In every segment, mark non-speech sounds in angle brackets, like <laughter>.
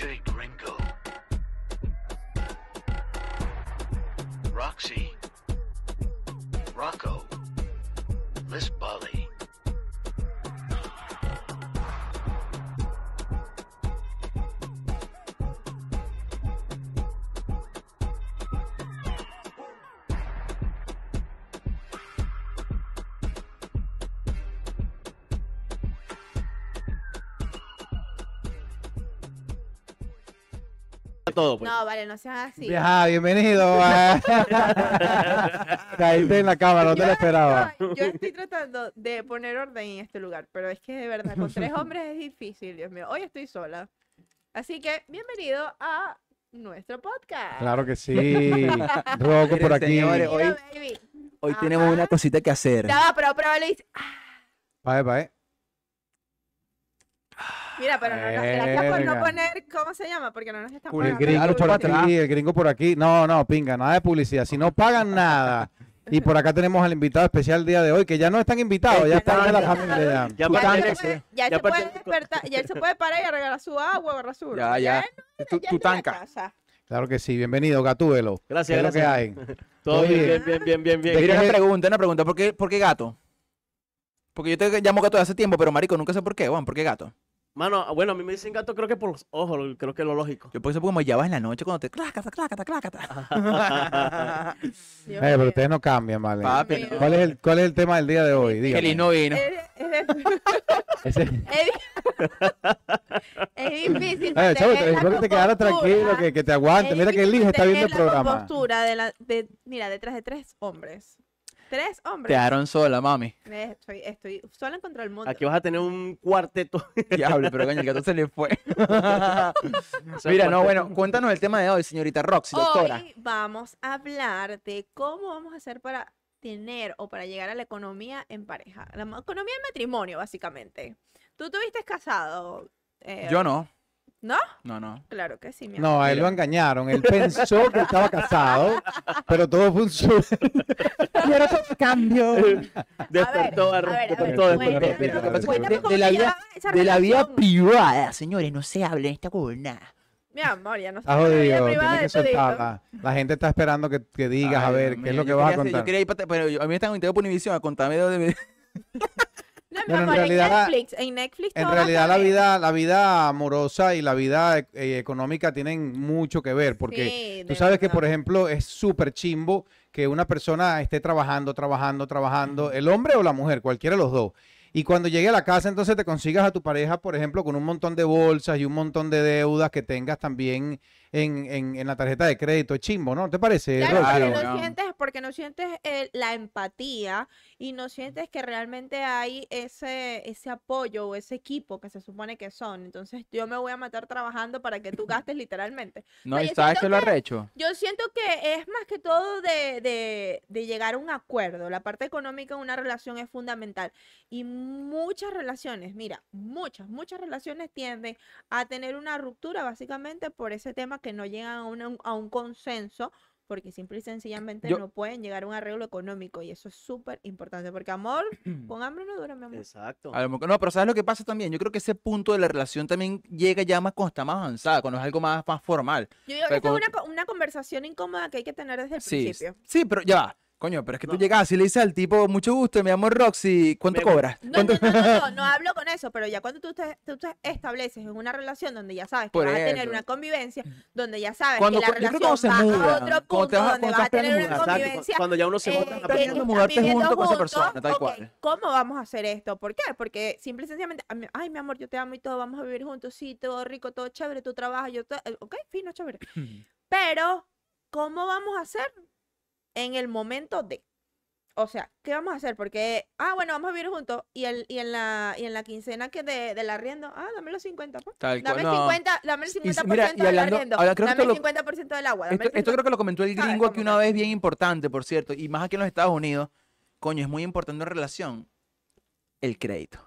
DJ Gringo. Todo, pues. No, vale, no seas así. Ajá, bienvenido. <laughs> Caíste en la cámara, no te lo esperaba. Yo, yo estoy tratando de poner orden en este lugar, pero es que de verdad, con tres hombres es difícil, Dios mío. Hoy estoy sola. Así que, bienvenido a nuestro podcast. Claro que sí. <laughs> Rocco por aquí. señores, hoy-. Hoy Ajá. tenemos una cosita que hacer. Ya va, pero, pero Luis. ah, Pae, pae. Mira, pero no, no, gracias por no poner, ¿cómo se llama? Porque no nos están El pagando. gringo por aquí, el gringo por aquí. No, no, pinga, nada de publicidad. Si no pagan nada. Y por acá tenemos al invitado especial el día de hoy, que ya no están invitados, ya están de la familia. Ya Ya, se puede, ya él ya se puede pertenece- despertar, ya él se puede parar y arreglar su agua, agarrar su Ya, ya. Tu, tanca. casa. Claro que sí, bienvenido, Gatúbelo. ¿Qué Gracias, es lo que gracias. hay? <laughs> Todo bien, bien. bien, bien, bien, bien, ¿De Mira qué una pregunta, una pregunta. ¿Por qué, ¿Por qué gato? Porque yo te llamo gato de hace tiempo, pero marico, nunca sé por qué, Juan. ¿Por qué gato? Mano, bueno, a mí me dicen gato creo que por los ojos, creo que es lo lógico. Yo por eso como llamas en la noche cuando te clácata, clácata, clácata. <laughs> Eh, pero ustedes no cambian, ¿vale? Papi, no. ¿Cuál es el, cuál es el tema del día de hoy? Dígame. lindo vino. Es, <laughs> difícil. Mantener chavo, te que te quedara tranquilo, que, que te aguante. Mira que el hijo está viendo el programa. compostura de la, de, mira, detrás de tres hombres. Tres hombres. Te dejaron sola, mami. Estoy, estoy sola en contra del mundo. Aquí vas a tener un cuarteto. <laughs> Diablo, pero coño, el gato se le fue. <laughs> Mira, no, bueno, cuéntanos el tema de hoy, señorita Roxy, doctora. Hoy vamos a hablar de cómo vamos a hacer para tener o para llegar a la economía en pareja. La economía en matrimonio, básicamente. ¿Tú estuviste casado? eh, Yo no. ¿No? No, no. Claro que sí, mi No, amor. a él lo engañaron. Él pensó que estaba casado, pero todo fue un sueño. Quiero cambio. Despertó, a ver, a ver, despertó, a ver, despertó. cuéntame, Pero lo que pasa es que cuéntame de- de la vida- De la vida privada, señores, no se habla en esta comunidad. Mi amor, ya no sé. Está la. La gente está esperando que, que digas, a ver, qué es lo que vas a quería hacer- contar. Yo quería ir pa- pero yo- a mí me están invitando por Univision a contarme de... <laughs> No, mi en amor, en realidad Netflix, en Netflix En realidad la vida, la vida amorosa y la vida eh, económica tienen mucho que ver, porque Sí, tú sabes que, por ejemplo, es súper chimbo que una persona esté trabajando, trabajando, trabajando, el hombre o la mujer, cualquiera de los dos. Y cuando llegue a la casa, entonces te consigas a tu pareja, por ejemplo, con un montón de bolsas y un montón de deudas que tengas también en, en- en la tarjeta de crédito. Es chimbo, ¿no? ¿Te parece? Claro, porque Claro, no no. sientes, porque no sientes eh, la empatía y no sientes que realmente hay ese, ese apoyo o ese equipo que se supone que son. Entonces yo me voy a matar trabajando para que tú gastes literalmente. No, No, y yo sabes siento que lo que- arrecho. Yo siento que es más que todo de, de, de llegar a un acuerdo. La parte económica en una relación es fundamental. Y muchas relaciones, mira, muchas, muchas relaciones tienden a tener una ruptura básicamente por ese tema que no llegan a, una- a un consenso. Porque simple y sencillamente Yo- no pueden llegar a un arreglo económico. Y eso es súper importante. Porque amor, <clears throat> con hambre no dura, mi amor. Exacto. A lo mejor- no, pero ¿sabes lo que pasa también? Yo creo que ese punto de la relación también llega ya más cuando está más avanzada, cuando es algo más, más formal. Yo digo que esta es una, una conversación incómoda que hay que tener desde el Sí, principio. sí, pero ya va. Coño, pero es que tú llegas y le dices al tipo, mucho gusto, me llamo Roxy, ¿cuánto Me- cobras? No, ¿Cuánto- no, no, no, no, <laughs> no hablo con eso, pero ya cuando tú te, tú te estableces en una relación donde ya sabes que Por vas a tener una convivencia, donde ya sabes Cuando- que la relación se va a otro punto te vas a- donde vas a tener una convivencia. Cuando ya uno se eh, mudarte junto con esa juntos, persona, tal ok, cual. ¿Cómo vamos a hacer esto? ¿Por qué? Porque simple y sencillamente, ay, mi amor, yo te amo y todo, vamos a vivir juntos, sí, todo rico, todo chévere, tú trabajas, yo, eh, ok, fino, chévere. <laughs> Pero, ¿cómo vamos a hacer en el momento de? O sea, ¿qué vamos a hacer? Porque, ah, bueno, vamos a vivir juntos y, el, y, en, la, y en la quincena que de, del arriendo, ah, dame los 50, pues. Tal Dame, cual, no. 50, dame el Y 50% si- mira, del hablando- arriendo. ahora creo que dame el esto lo- 50% del agua. Esto, esto 50. creo que lo comentó el ¿Sabes gringo aquí una vez bien importante, por cierto, y más aquí en los Estados Unidos. Coño, es muy importante en relación el crédito.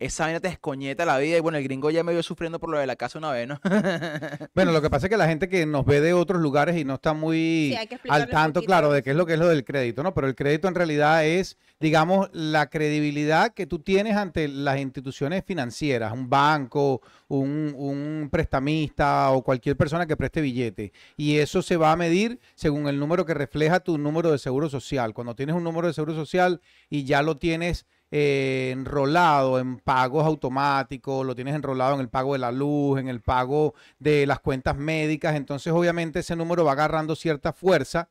Esa vaina te descoñeta la vida. Y bueno, el gringo ya me vio sufriendo por lo de la casa una vez, ¿no? <laughs> Bueno, lo que pasa es que la gente que nos ve de otros lugares y no está muy Sí, al tanto, claro, de qué es lo que es lo del crédito, ¿no? Pero el crédito en realidad es, digamos, la credibilidad que tú tienes ante las instituciones financieras, un banco, un, un prestamista o cualquier persona que preste billete. Y eso se va a medir según el número que refleja tu número de seguro social. Cuando tienes un número de seguro social y ya lo tienes eh, enrolado en pagos automáticos, lo tienes enrolado en el pago de la luz, en el pago de las cuentas médicas, entonces obviamente ese número va agarrando cierta fuerza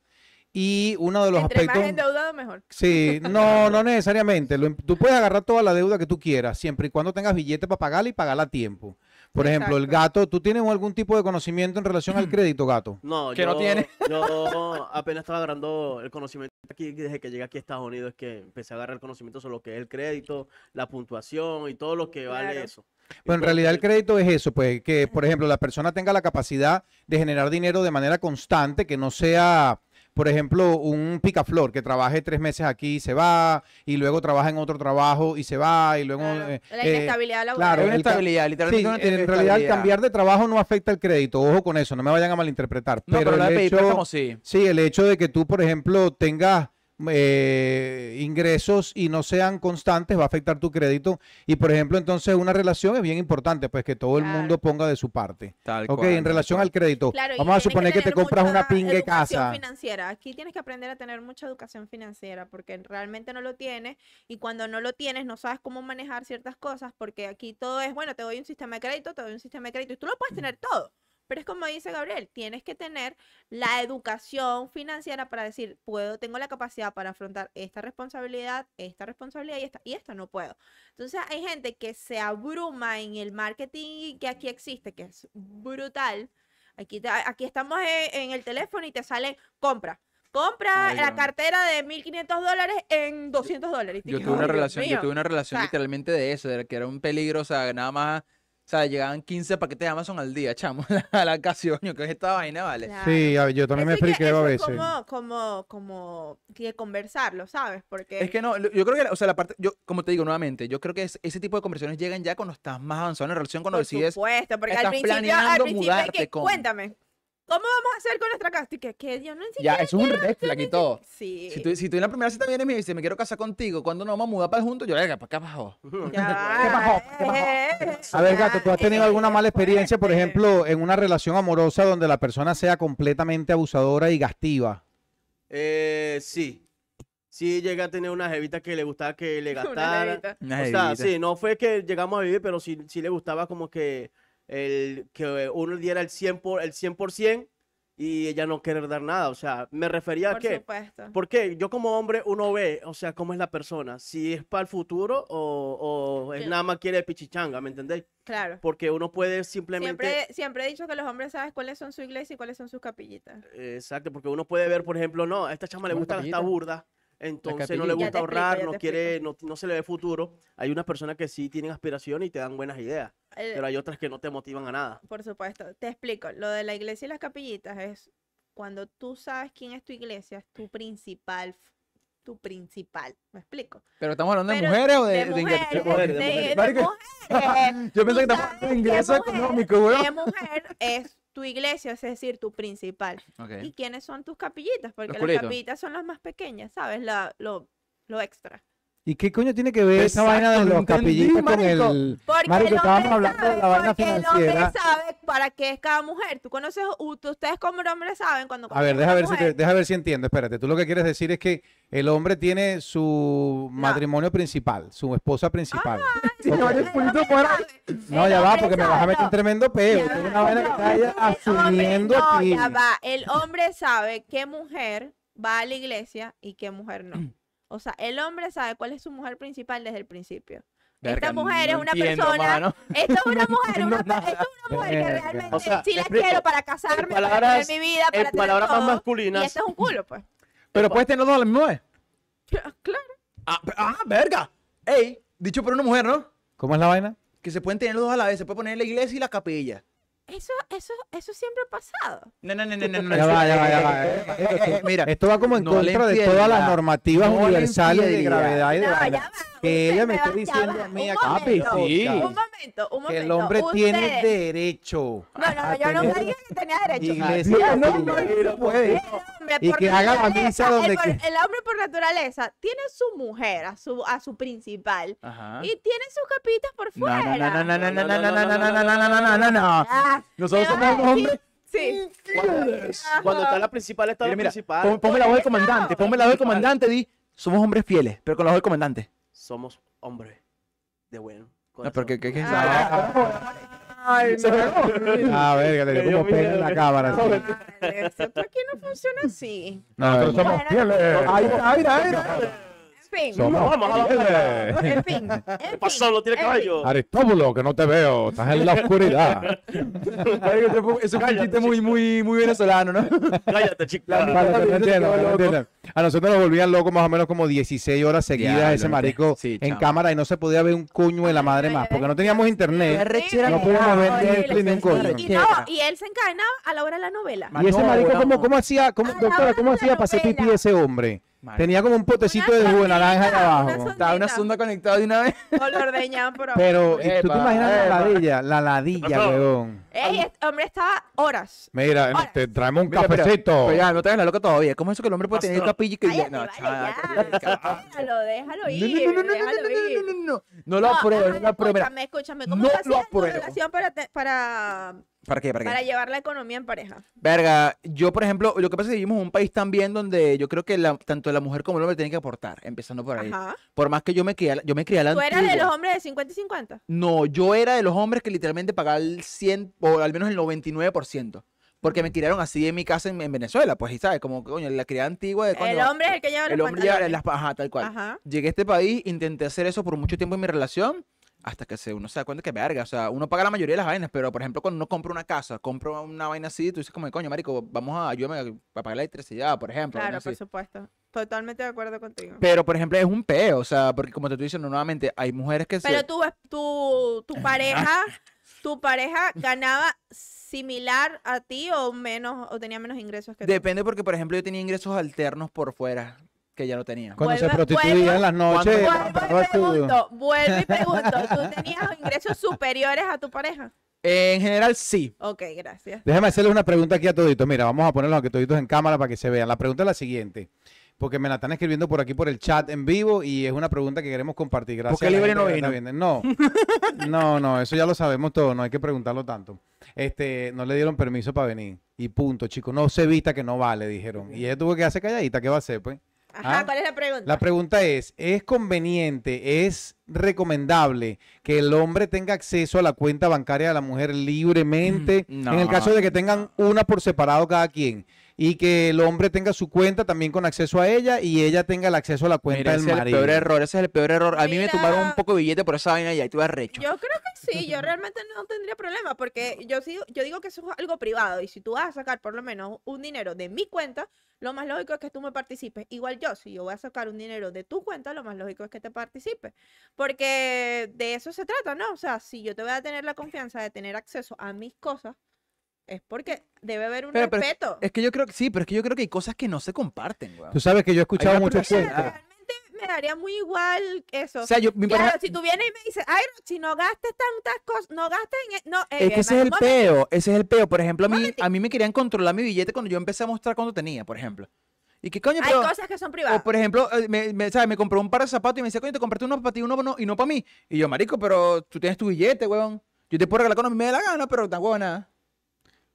y uno de los Entre más aspectos... endeudado, mejor. Sí, <laughs> no, no necesariamente. Lo im- tú puedes agarrar toda la deuda que tú quieras, siempre y cuando tengas billete para pagarla y pagarla a tiempo. Por ejemplo, el gato, ¿tú tienes algún tipo de conocimiento en relación al <clears throat> crédito, gato? No, Que no yo, tiene. <laughs> yo apenas estaba agarrando el conocimiento aquí desde que llegué aquí a Estados Unidos, es que empecé a agarrar el conocimiento sobre lo que es el crédito, la puntuación y todo lo que vale Claro. eso. Pues en realidad el crédito es eso, pues que por ejemplo la persona tenga la capacidad de generar dinero de manera constante, que no sea, por ejemplo, un picaflor que trabaje tres meses aquí y se va, y luego trabaja en otro trabajo y se va, y luego... Claro, eh, la eh, inestabilidad laboral. claro, una el estabilidad, literalmente. Sí, una en realidad el cambiar de trabajo no afecta el crédito, ojo con eso, no me vayan a malinterpretar. No, pero, pero la de el pedir hecho, préstamo sí. Sí, el hecho de que tú, por ejemplo, tengas eh, ingresos y no sean constantes va a afectar tu crédito. Y, por ejemplo, entonces una relación es bien importante, pues que todo el mundo ponga de su parte. Tal Ok, cual, en relación cual. al crédito, Claro, vamos a suponer que te tener compras una pingue educación casa. financiera. Aquí tienes que aprender a tener mucha educación financiera porque realmente no lo tienes y cuando no lo tienes no sabes cómo manejar ciertas cosas porque aquí todo es, bueno, te doy un sistema de crédito, te doy un sistema de crédito y tú lo puedes tener todo. Pero es como dice Gabriel, tienes que tener la educación financiera para decir, puedo, tengo la capacidad para afrontar esta responsabilidad, esta responsabilidad y esta, y esta no puedo. Entonces hay gente que se abruma en el marketing que aquí existe, que es brutal. Aquí, aquí estamos en, el teléfono y te sale compra. Compra Ay, la cartera de 1.500 dólares en 200 dólares. Yo tuve una "Ay, Dios relación, yo mío". tuve una relación sea- literalmente de eso, de que era un peligro, o sea, nada más, sea, llegaban 15 paquetes de Amazon al día, chamo, <laughs> a la ocasión, yo que es esta vaina, ¿vale? Claro. Sí, a ver, yo también me friqueo a veces. Es como, como, como que conversarlo, ¿sabes? Porque Es que no, yo creo que, o sea, la parte, yo, como te digo nuevamente, yo creo que es- ese tipo de conversaciones llegan ya cuando estás más avanzado en la relación, cuando por decides, supuesto, porque al estás principio, al planeando principio hay que, mudarte con- cuéntame, ¿cómo vamos a hacer con nuestra casa? Y que, que yo no ya, eso es un red flag y todo. Sí. Si tú, si tú en la primera cita vienes y me dices, me quiero casar contigo, ¿cuándo nos vamos a mudar para juntos? Yo, venga, para acá abajo. <laughs> Ya pasó? <laughs> ¿Qué va, pasó? eh, A ver, gato, ¿tú has tenido eh, alguna mala experiencia, por fuerte. ejemplo, en una relación amorosa donde la persona sea completamente abusadora y gastiva? Eh, sí. Sí llegué a tener una jevita que le gustaba que le <laughs> gastara. Una O sea, sí, no fue que llegamos a vivir, pero sí, sí le gustaba como que, el, que uno diera el 100%, por, el 100% y ella no querer dar nada. O sea, me refería a Por que, supuesto. porque yo como hombre uno ve, o sea, cómo es la persona, si es para el futuro o, o es nada más quiere pichichanga, ¿me entendéis? Claro. Porque uno puede simplemente... Siempre, siempre he dicho que los hombres saben cuáles son su iglesia y cuáles son sus capillitas. Exacto, porque uno puede ver, por ejemplo, no, a esta chama le gusta capillita. burda, entonces no le gusta explico, ahorrar, no quiere, no, no se le ve futuro. Hay unas personas que sí tienen aspiración y te dan buenas ideas, El- pero hay otras que no te motivan a nada. Por supuesto. Te explico. Lo de la iglesia y las capillitas es cuando tú sabes quién es tu iglesia, es tu principal, tu principal. ¿Me explico? Pero estamos hablando de mujeres o de, de de mujeres, de de de- de. Yo pensé que estamos hablando de mujer- económicos, weón. que mujer es tu iglesia, es decir, tu principal. ¿Y quiénes son tus capillitas? Porque las culitos. capillitas son las más pequeñas, ¿sabes? La, lo, lo extra. ¿Y qué coño tiene que ver esa vaina de lo los entendí, capillitas con el... Porque Marico, el estábamos hombre hablando de la sabe, vaina porque el financiera. hombre sabe para qué es cada mujer. Tú conoces, ustedes como hombres saben cuando A ver, deja ver, si te- mujer, deja ver si entiendo. Espérate, tú lo que quieres decir es que el hombre tiene su matrimonio principal, su esposa principal. <laughs> Sí, ahí. No, ya va, hombre porque me vas a meter un tremendo peo. Es una vaina que está ella el hombre- asumiendo no, aquí. ya va. El hombre sabe qué mujer va a la iglesia y qué mujer no. O sea, el hombre sabe cuál es su mujer principal desde el principio. Verga, Esta mujer no es una entiendo, persona. mano. <laughs> Esta es una <laughs> mujer, una, esta es una mujer que Verga. realmente O sea, sí la quiero para casarme, para tener mi vida, para En tener palabras más todo. Y masculinas, este es un culo, pues. Pero puedes tener dos a la misma vez. <laughs> Claro. Ah, ah, verga. Ey, dicho por una mujer, ¿no? ¿Cómo es la vaina? Que se pueden tener los dos a la vez. Se puede poner la iglesia y la capilla. Eso, eso, eso siempre ha pasado. No, no, no, no, no. no, Ya va, ya eh, va, ya eh, va. eh, eh, eh, eh, Mira, Esto va como en contra de todas las normativas universales de gravedad y de No, Que ella me está diciendo a mí un acá, momento, sí. Un momento, un momento. que el hombre tiene derecho No, no, no, yo no tener dije que tenía derecho. iglesia no, no, él puede. Hombre, Y que haga la misa donde el, el hombre por naturaleza tiene su mujer, a su, a su principal, Ajá. y tiene sus capitas por No, fuera. no, no, no, no, no, no, no, no, no, no, no, no, no, no, no, no. Ah, Nosotros ¿me somos hombres. Sí. Cuando está la principal, está Mira, la mira, principal. pon- ponme la voz del comandante, ponme la voz del comandante, di, somos hombres fieles, pero con la voz del comandante. Somos hombres de buen No, corazón. porque, ¿qué, qué es eso? Ay, no. Ah, verga, le dio como pena en la cámara. Esto aquí no funciona así. Nosotros Bueno, somos fieles. Ahí está, mira, mira. En fin. Somos vamos. En fin. ¿Qué pasó? ¿No tiene caballo? Aristóbulo, que no te veo, estás en la oscuridad. Eso es un chiste muy, muy, muy venezolano, ¿no? Cállate, chica. Vale, te entiendo, te entiendo. A nosotros nos volvían locos más o menos como 16 horas seguidas ese marico sí, en cámara y no se podía ver un coño de la madre más porque no teníamos internet. No podíamos ver ni un coño. Y, y no, y él se encadenaba a la hora de la novela. Y ese marico. ¿cómo, cómo hacía, cómo, doctora, cómo de hacía para hacer pipí ese hombre? Marico. Tenía como un potecito Una de jugo de naranja ahí abajo. una Estaba una sonda conectada de una vez. O lo ordeñaban por abajo. Pero, ¿y ¿tú te Epa, imaginas la ladilla? La ladilla, weón. Ey, este hombre estaba horas. Mira, Ahora. te traemos un Mira, cafecito. Pero ya, no te hagas la loca todavía. ¿Cómo es eso que el hombre puede tener capilla y que Cállate, no, vale, chaval, ya. Déjalo, déjalo No, ir. no, no, no, no, déjalo no, no, no, no, no. No no ay, lo apruebo. Mira, Escúchame, escúchame. ¿Cómo no apruebo. relación para, te- para, ¿Para qué? ¿Para para qué? llevar la economía en pareja? Verga, yo por ejemplo, lo que pasa es que vivimos en un país también donde yo creo que la- tanto la mujer como el hombre tienen que aportar, empezando por ahí. Ajá. Por más que yo me crié, yo me crié a la ¿Tú eras de antigua. los hombres de 50 y 50? No, yo era de los hombres que literalmente pagaba el 100 o al menos el 99%. Porque me criaron así en mi casa en, en Venezuela, pues, y sabes, como coño, la criada antigua de coño, El hombre es el que lleva los el hombre pantalones. las ajá, tal cual. Ajá. Llegué a este país, intenté hacer eso por mucho tiempo en mi relación, hasta que se, uno se da cuenta que verga, o sea, uno paga la mayoría de las vainas, pero por ejemplo, cuando uno compra una casa, compra una vaina así, tú dices como, coño, marico, vamos a ayúdame a pagar la electricidad, por ejemplo. Claro, por así. supuesto. Totalmente de acuerdo contigo. Pero, por ejemplo, es un peo, o sea, porque como te estoy diciendo nuevamente, hay mujeres que Pero se... tu, tu, tu pareja, <laughs> tu pareja ganaba similar a ti o menos, o tenía menos ingresos que tú. Depende porque, por ejemplo, yo tenía ingresos alternos por fuera que ya no tenía. Cuando se prostituía en las noches. Vuelvo y pregunto, vuelvo y pregunto, ¿tú <laughs> tenías ingresos superiores a tu pareja? En general, sí. Ok, gracias. Déjame hacerles una pregunta aquí a toditos. Mira, vamos a ponerlos aquí toditos en cámara para que se vean. La pregunta es la siguiente. Porque me la están escribiendo por aquí por el chat en vivo y es una pregunta que queremos compartir. Gracias. qué a la Libre no vino? No, no, no, eso ya lo sabemos todo, no hay que preguntarlo tanto. Este, no le dieron permiso para venir. Y punto, chicos. No se vista que no vale, dijeron. Y ella tuvo que hacer calladita, ¿qué va a hacer, pues? Ajá, Ah, ¿cuál es la pregunta? La pregunta es, ¿es conveniente, es recomendable que el hombre tenga acceso a la cuenta bancaria de la mujer libremente? No. En el caso de que tengan una por separado cada quien. Y que el hombre tenga su cuenta también con acceso a ella y ella tenga el acceso a la cuenta Mira, del ese es el peor error, ese es el peor error. A mí me tomaron un poco de billete por esa vaina y ahí tuve arrecho. Yo creo que sí, yo realmente no tendría problema porque yo, sí, yo digo que eso es algo privado y si tú vas a sacar por lo menos un dinero de mi cuenta, lo más lógico es que tú me participes. Igual yo, si yo voy a sacar un dinero de tu cuenta, lo más lógico es que te participes. Porque de eso se trata, ¿no? O sea, si yo te voy a tener la confianza de tener acceso a mis cosas, es porque debe haber un Pero- pero respeto. Es que yo creo que sí, pero es que yo creo que hay cosas que no se comparten, weón. Tú sabes que yo he escuchado muchos cuentos. realmente me daría muy igual eso. O sea, yo, mi Claro, pareja- si tú vienes y me dices, ay, si no gastes tantas cosas, no gastes en... e-". No, eh, es que ese es el peo, ese es el peo. Por ejemplo, a mí, a mí me querían controlar mi billete cuando yo empecé a mostrar cuánto tenía, por ejemplo. Y que coño, Hay pero... cosas que son O privadas. por ejemplo, eh, me, me, ¿sabes? me compró un par de zapatos y me decía, coño, te compraste uno para ti uno no, y no para mí. Y yo, marico, pero tú tienes tu billete, weón. Yo te puedo regalar cuando a mí me dé la gana, pero tan buena.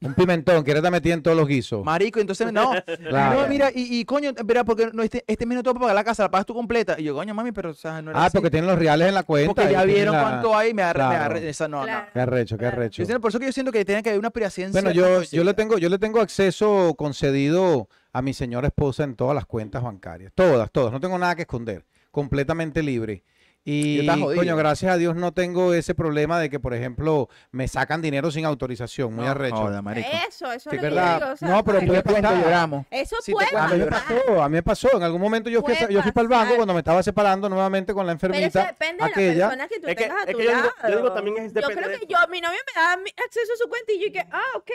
Un pimentón, que ahora te metí en todos los guisos. Marico, entonces, no. <laughs> Claro. No, mira, y, y coño, verá, porque no, este, este mes no para pagar la casa, la pagas tú completa. Y yo, coño, mami, pero, o sea, no era Ah, así. porque tienen los reales en la cuenta. Porque ya vieron la- cuánto hay y me agarré, me Claro. esa, no, Claro. no. Qué arrecho, qué arrecho. Yo por eso que yo siento que tiene que haber una privacidad en Bueno, yo, yo le tengo, yo le tengo acceso concedido a mi señora esposa en todas las cuentas bancarias. Todas, todas. No tengo nada que esconder. Completamente libre. Y, coño, gracias a Dios no tengo ese problema de que, por ejemplo, me sacan dinero sin autorización. Muy No, arrecho. joda. Eso, eso Sí, es lo que ¿verdad? digo. o sea, No, pero puede pasar. lloramos. Eso puede cuento, A mí me pasar. pasó, a mí me pasó. En algún momento yo fui, yo fui para el banco pasar. cuando me estaba separando nuevamente con la Pero eso enfermita. depende de la aquella. persona que tú Es que- tengas a es tu que yo digo- lado. yo digo también es Yo depende creo que yo, mi novio me da acceso a su cuenta y yo que, ah, ok,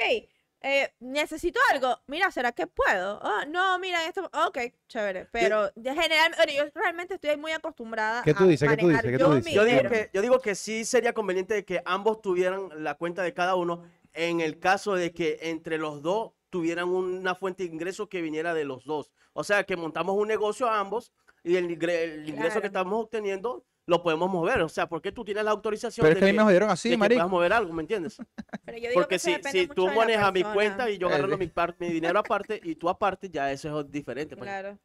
eh, necesito algo. Mira, ¿será que puedo? Ah, no, mira, esto, ok, chévere. Pero de general, bueno, yo realmente estoy muy acostumbrada ¿Qué tú a dices? ¿Qué tú dices? ¿Qué tú dices? Yo digo, que, yo digo que sí sería conveniente de que ambos tuvieran la cuenta de cada uno en el caso de que entre los dos tuvieran una fuente de ingreso que viniera de los dos. O sea, que montamos un negocio ambos y el, ingre- el ingreso Claro. que estamos obteniendo lo podemos mover. O sea, porque tú tienes la autorización Pero es de que a mí me jodieron así, que marico. mover algo, ¿me entiendes? <laughs> Pero yo digo Porque que si, si tú manejas mi cuenta y yo agarrando sí. mi, mi dinero aparte y tú aparte, ya eso es diferente. pues. Claro.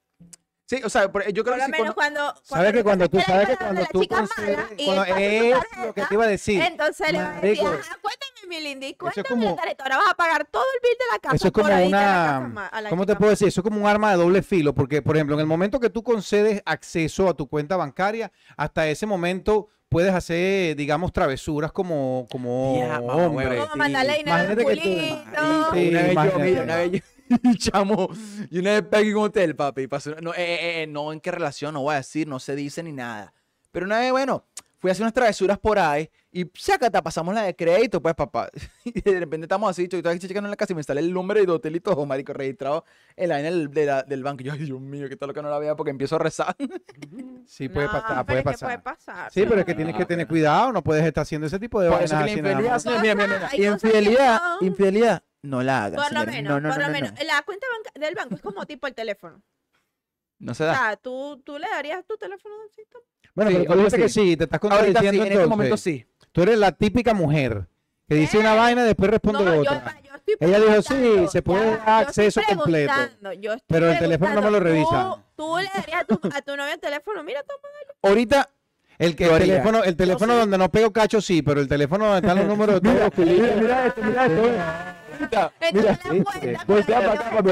Sí, o sea, por- yo creo Por que lo sí, menos cuando- cuando, Sabes que cuando tú sabes que la cuando tú cuando es lo que te iba a decir. Entonces le vas a decir, "Ajá, cuéntame, mi lindy, es cuéntame como- la tarjeta. Ahora vas a pagar todo el bill de la casa Eso es por como casa una, ma- a la ¿cómo te puedo decir? Eso es como un arma de doble filo, porque, por ejemplo, en el momento que tú concedes acceso a tu cuenta bancaria, hasta ese momento puedes hacer, digamos, travesuras como, como mamá, hombre. Como mandarle dinero al que culito. Sí, una vez yo, yo, <laughs> chamo, y una vez pegué en un hotel, papi, pasó, no, eh, eh, eh, no en qué relación, no voy a decir, no se dice ni nada. Pero una vez, bueno, fui a hacer unas travesuras por ahí y sácata, pasamos la de crédito, pues, papá. <laughs> Y de repente estamos así, yo estaba checando en la casa y me sale el número del hotel y todo, marico, registrado en la vaina del, de la- del banco. Y yo, ay, Dios mío, qué tal lo que no la vea porque empiezo a rezar. <laughs> Sí, puede No, pasar, puede que pasar. puede pasar. Sí, pero es que tienes que tener cuidado, no puedes estar haciendo ese tipo de vainas que infidelidad, mira, mira, mira, que infidelidad, infidelidad, no la hagas, Por lo señores. menos, no, no, por no, lo no, menos. no. La cuenta banca- del banco es como <laughs> tipo el teléfono. No se O da. sea, tú, tú le darías tu teléfono tú- Bueno, Sí, pero tú ahorita dices que sí. te estás Ahorita sí, contradiciendo en este momento sí. Tú eres la típica mujer que dice una Eh, vaina y después responde yo, otra. yo estoy Ella dijo, sí, preguntando, se puede ya, dar yo estoy acceso completo, preguntando, yo estoy pero el teléfono no me lo preguntando, revisa. Tú, tú le darías a tu, a tu novio el teléfono, mira, toma. Ahorita El, que, el haría. teléfono, el teléfono donde no pego cacho sí, pero el teléfono donde están los <laughs> números de todos los culitos. mira esto, mira esto. Ahorita, Mira, cuenta, voltea para acá,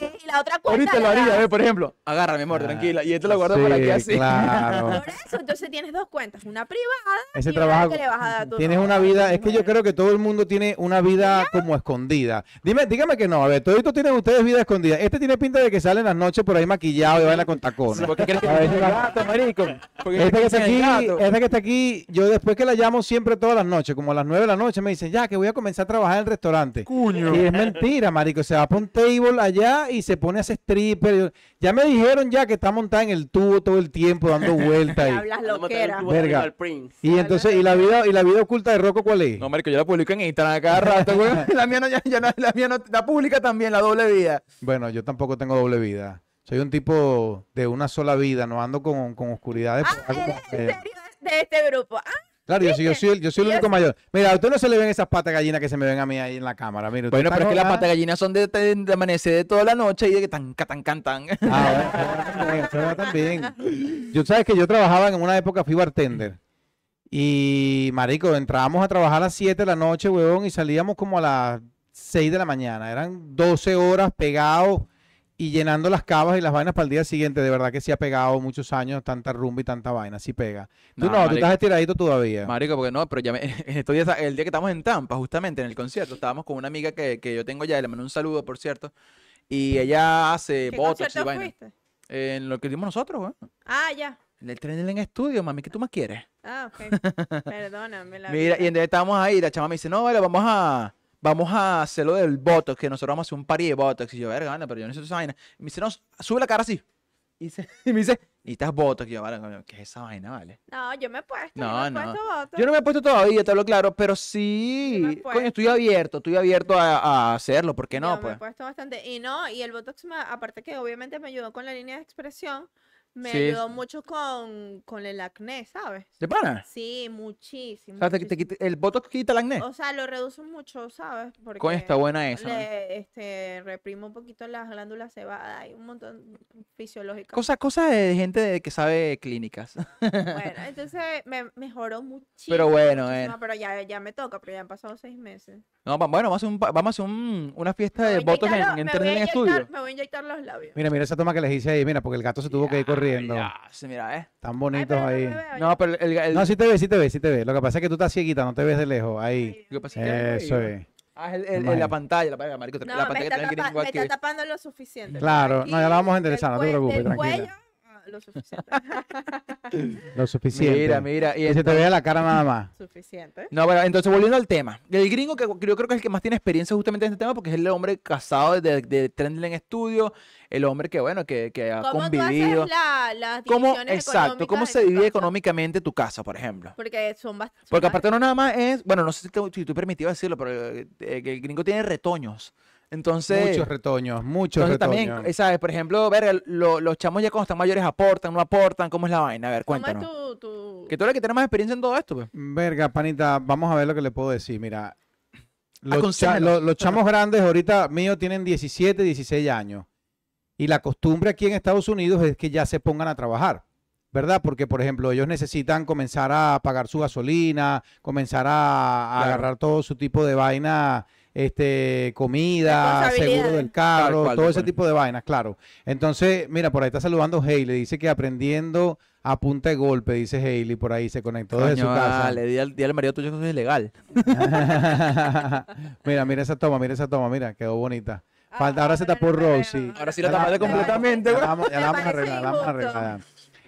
de- y la otra cuenta ahorita lo la haría, por ejemplo. Agarra, mi amor, Ah, tranquila. Y esto lo guardo por aquí Sí, así. Claro. Por eso, entonces tienes dos cuentas, una privada Ese y trabajo. una que le vas a dar a tu Tienes una vida, es que yo creo que todo el mundo tiene una vida como escondida. Dime, dígame que no, a ver, todos tienen ustedes vida escondida. Este tiene pinta de que sale en las noches por ahí maquillado y vaina con tacones. ¿Por qué crees que es gato, marico? Porque Este que está aquí, este que está aquí, yo después que la llamo siempre todas las noches, como a las 9 de la noche, me dice, ya que voy a comenzar a trabajar en el restaurante. Cuño. Y es mentira, marico. Se va para un table allá y se pone a hacer stripper. Ya me dijeron ya que está montada en el tubo todo el tiempo dando vueltas. Y <laughs> hablas a loquera. Verga. Y entonces, ¿y la vida, y la vida oculta de Rocco cuál es? No, marico, yo la publico en Instagram a cada <laughs> rato, güey. <laughs> La mía no, ya, ya no, la mía no, la pública también, la doble vida. Bueno, yo tampoco tengo doble vida. Soy un tipo de una sola vida, no ando con, con oscuridades. Ah, eres en serio de este grupo. Ah, Claro, yo, soy- yo soy, el- yo soy el único mayor. Mira, a usted no se le ven esas patas gallinas que se me ven a mí ahí en la cámara. Usted Bueno, pero es que las patas gallinas son de, de, de amanecer de toda la noche y de que tan, tan, tan, tan. Ah, bueno, eso va también. Yo sabes que yo trabajaba en una época, fui bartender. Y, marico, entrábamos a trabajar a las 7 de la noche, huevón, y salíamos como a las 6 de la mañana. Eran 12 horas pegados y llenando las cavas y las vainas para el día siguiente. De verdad que sí ha pegado muchos años tanta rumba y tanta vaina, sí pega. Tú No, no, tú estás estiradito todavía. Marico, porque no, pero ya me, en estos días, el día que estamos en Tampa, justamente en el concierto, estábamos con una amiga que, que yo tengo ya, le mandé un saludo, por cierto, y ella hace ¿Qué botox y vaina. fuiste? En lo que dimos nosotros, güey. Ah, ya. En el tren en estudio, mami, ¿qué tú más quieres? Ah, ok. <laughs> Perdóname. La Mira, y vida. entonces estábamos ahí, y la chama me dice, no, vale, vamos a, vamos a hacer lo del Botox, que nosotros vamos a hacer un party de Botox. Y yo, verga, anda, pero yo no necesito esa vaina. Y me dice, no, sube la cara así. Y, se- <laughs> y me dice, necesitas Botox. Y yo, vale, ¿qué es esa vaina, vale? No, yo me he puesto. No, yo me he no. puesto votos. Yo no me he puesto todavía, te hablo claro, pero Yo me sí, coño, estoy abierto, estoy abierto a, a hacerlo, ¿por qué Yo no, me pues? he puesto bastante. Y no, y el Botox, me- aparte que obviamente me ayudó con la línea de expresión, me Sí. ayudó mucho con, con el acné, ¿sabes? ¿De pana? Sí, muchísimo. O sea, te- te quita- el Botox quita el acné. O sea, lo reduce mucho, ¿sabes? Porque está buena esa, ¿no? le este, reprimo un poquito las glándulas sebadas. Hay un montón fisiológico. Cosas cosa de gente de- que sabe clínicas. Bueno, <laughs> entonces me mejoró muchísimo. Pero bueno, muchísimo, bueno. Pero ya, ya me toca, pero ya han pasado seis meses. No, bueno, vamos a hacer, un, vamos a hacer un- una fiesta de Botox en, en en estudio. Me voy a inyectar los labios. Mira, mira esa toma que les hice ahí, mira, porque el gato se tuvo que ir corriendo. Riendo. Mira, eh. Tan Ay, bonitos pero no ahí. me veo No, ya. pero el, el- No, sí te ves, sí te ves, sí te ves. Lo que pasa es que tú estás cieguita, no te ves de lejos. Ahí. lo que pasa es que- Eso es. Ah, es el- el- el- Imagínate. la pantalla, la, pantalla, marico, No, la me pantalla está, que tapa- me tapando lo suficiente. Claro, no, ya la vamos a enderezar, no te preocupes, tranquila. Ah, <laughs> lo suficiente. <laughs> Lo suficiente. Mira, mira. Y se te vea la cara nada más. suficiente. No, bueno, entonces volviendo al tema. El gringo que yo creo que es el que más tiene experiencia justamente en este tema porque es el hombre casado de, de Trending Studio, el hombre que, bueno, que, que ha ¿Cómo tú convivido. haces la, las ¿Cómo, exacto, cómo se divide casa? económicamente tu casa, por ejemplo? Porque son bastante. Porque aparte no nada más es, bueno, no sé si, te, si tú permitido decirlo, pero eh, que el gringo tiene retoños. Entonces, Muchos retoños, muchos entonces retoños. también, eh, ¿sabes? Por ejemplo, ver, lo- los chamos ya cuando están mayores aportan, no aportan, ¿cómo es la vaina? A ver, ¿Cómo es cuéntanos. tu, tu... Que tú eres el que tiene más experiencia en todo esto, pues. Verga, panita, vamos a ver lo que le puedo decir. Mira, los, cha- Aconséjanos. lo- los chamos grandes ahorita míos tienen 17, 16 años. Y la costumbre aquí en Estados Unidos es que ya se pongan a trabajar, ¿verdad? Porque, por ejemplo, ellos necesitan comenzar a pagar su gasolina, comenzar a, a Claro. agarrar todo su tipo de vaina, este, comida, seguro del carro, cual, todo ese tipo de vainas, claro. Entonces, mira, por ahí está saludando Hailey, dice que aprendiendo a punta de golpe, dice Hailey, por ahí se conectó desde su Coño, casa. Vale, di al, di al marido tuyo que eso es ilegal. <laughs> mira, mira esa toma, mira esa toma, mira, quedó bonita. Ah, Falta, ahora se tapó. Rosie. Ahora sí la tapaste completamente, Ya güey. la vamos, ya Me la vamos a arreglar, la vamos a arreglar.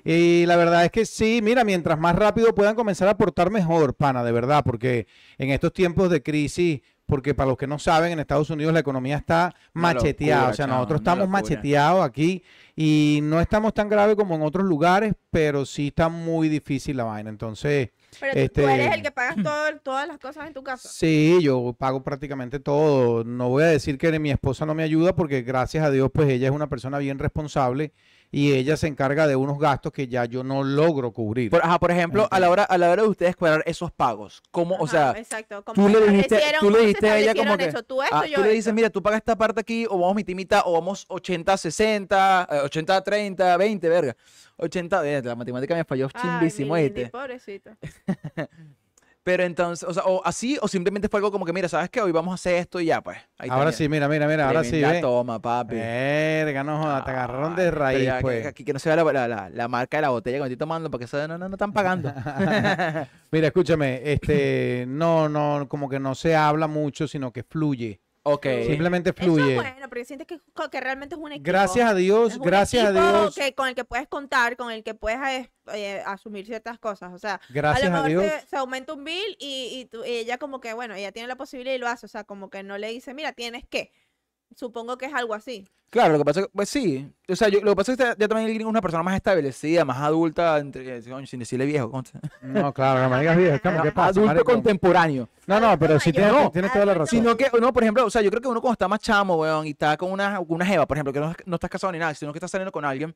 Y la verdad es que sí, mira, mientras más rápido puedan comenzar a aportar mejor, pana, de verdad, porque en estos tiempos de crisis, porque para los que no saben, en Estados Unidos la economía está macheteada, locura, o sea, nosotros estamos macheteados aquí y no estamos tan grave como en otros lugares, pero sí está muy difícil la vaina. Entonces, Pero tú, tú este- eres el que pagas <clears throat> todo- todas las cosas en tu casa. Sí, yo pago prácticamente todo. No voy a decir que mi esposa no me ayuda porque gracias a Dios pues ella es una persona bien responsable y ella se encarga de unos gastos que ya yo no logro cubrir. Por, ajá, por ejemplo, a la hora a la hora de ustedes cuadrar esos pagos, ¿cómo, o sea, exacto. tú ¿Cómo le dijiste- tú le dijiste a ella como que, eso? Tú esto, ah, yo tú le dices, mira, tú pagas esta parte aquí o vamos mitad mitad o vamos 80 60, eh, 80 30, 20, verga. 80, eh, la matemática me falló Ay, chimbísimo, ¿viste? pobrecito. <laughs> Pero entonces, o sea, o así o simplemente fue algo como que, mira, ¿sabes qué? Hoy vamos a hacer esto y ya, pues. Ahí ahora tenía. sí, mira, mira, mira, ahora sí, ve. toma, papi. Verga, no jodas, te agarraron de raíz, ya, pues. que, aquí que no se vea la, la- la- la marca de la botella que me estoy tomando porque eso no, no, no están pagando. <laughs> Mira, escúchame, este, no, no, como que no se habla mucho, sino que fluye. Ok. Simplemente Eso fluye. es bueno, porque sientes que, que realmente es un equipo. Gracias a Dios, Es un gracias a Dios, Que, con el que puedes contar, con el que puedes eh, eh, asumir ciertas cosas. O sea, gracias a a lo mejor Dios. se, se aumenta un bill y, y tú- y ella como que, bueno, ella tiene la posibilidad y lo hace. O sea, como que no le dice, mira, tienes que. Supongo que es algo así. Claro, lo que pasa es que, pues sí. O sea, yo, lo que pasa es que ya también el gringo es una persona más establecida, más adulta, entre, coño, sin decirle viejo. No, claro, no me digas viejo, chamo, ¿qué pasa, adulto marico? contemporáneo. No, no, pero sí tienes, No, tienes toda la razón. Sino que, no, por ejemplo, o sea, yo creo que uno cuando está más chamo, weón, y está con una, una jeva, por ejemplo, que no, no estás casado ni nada, sino que estás saliendo con alguien,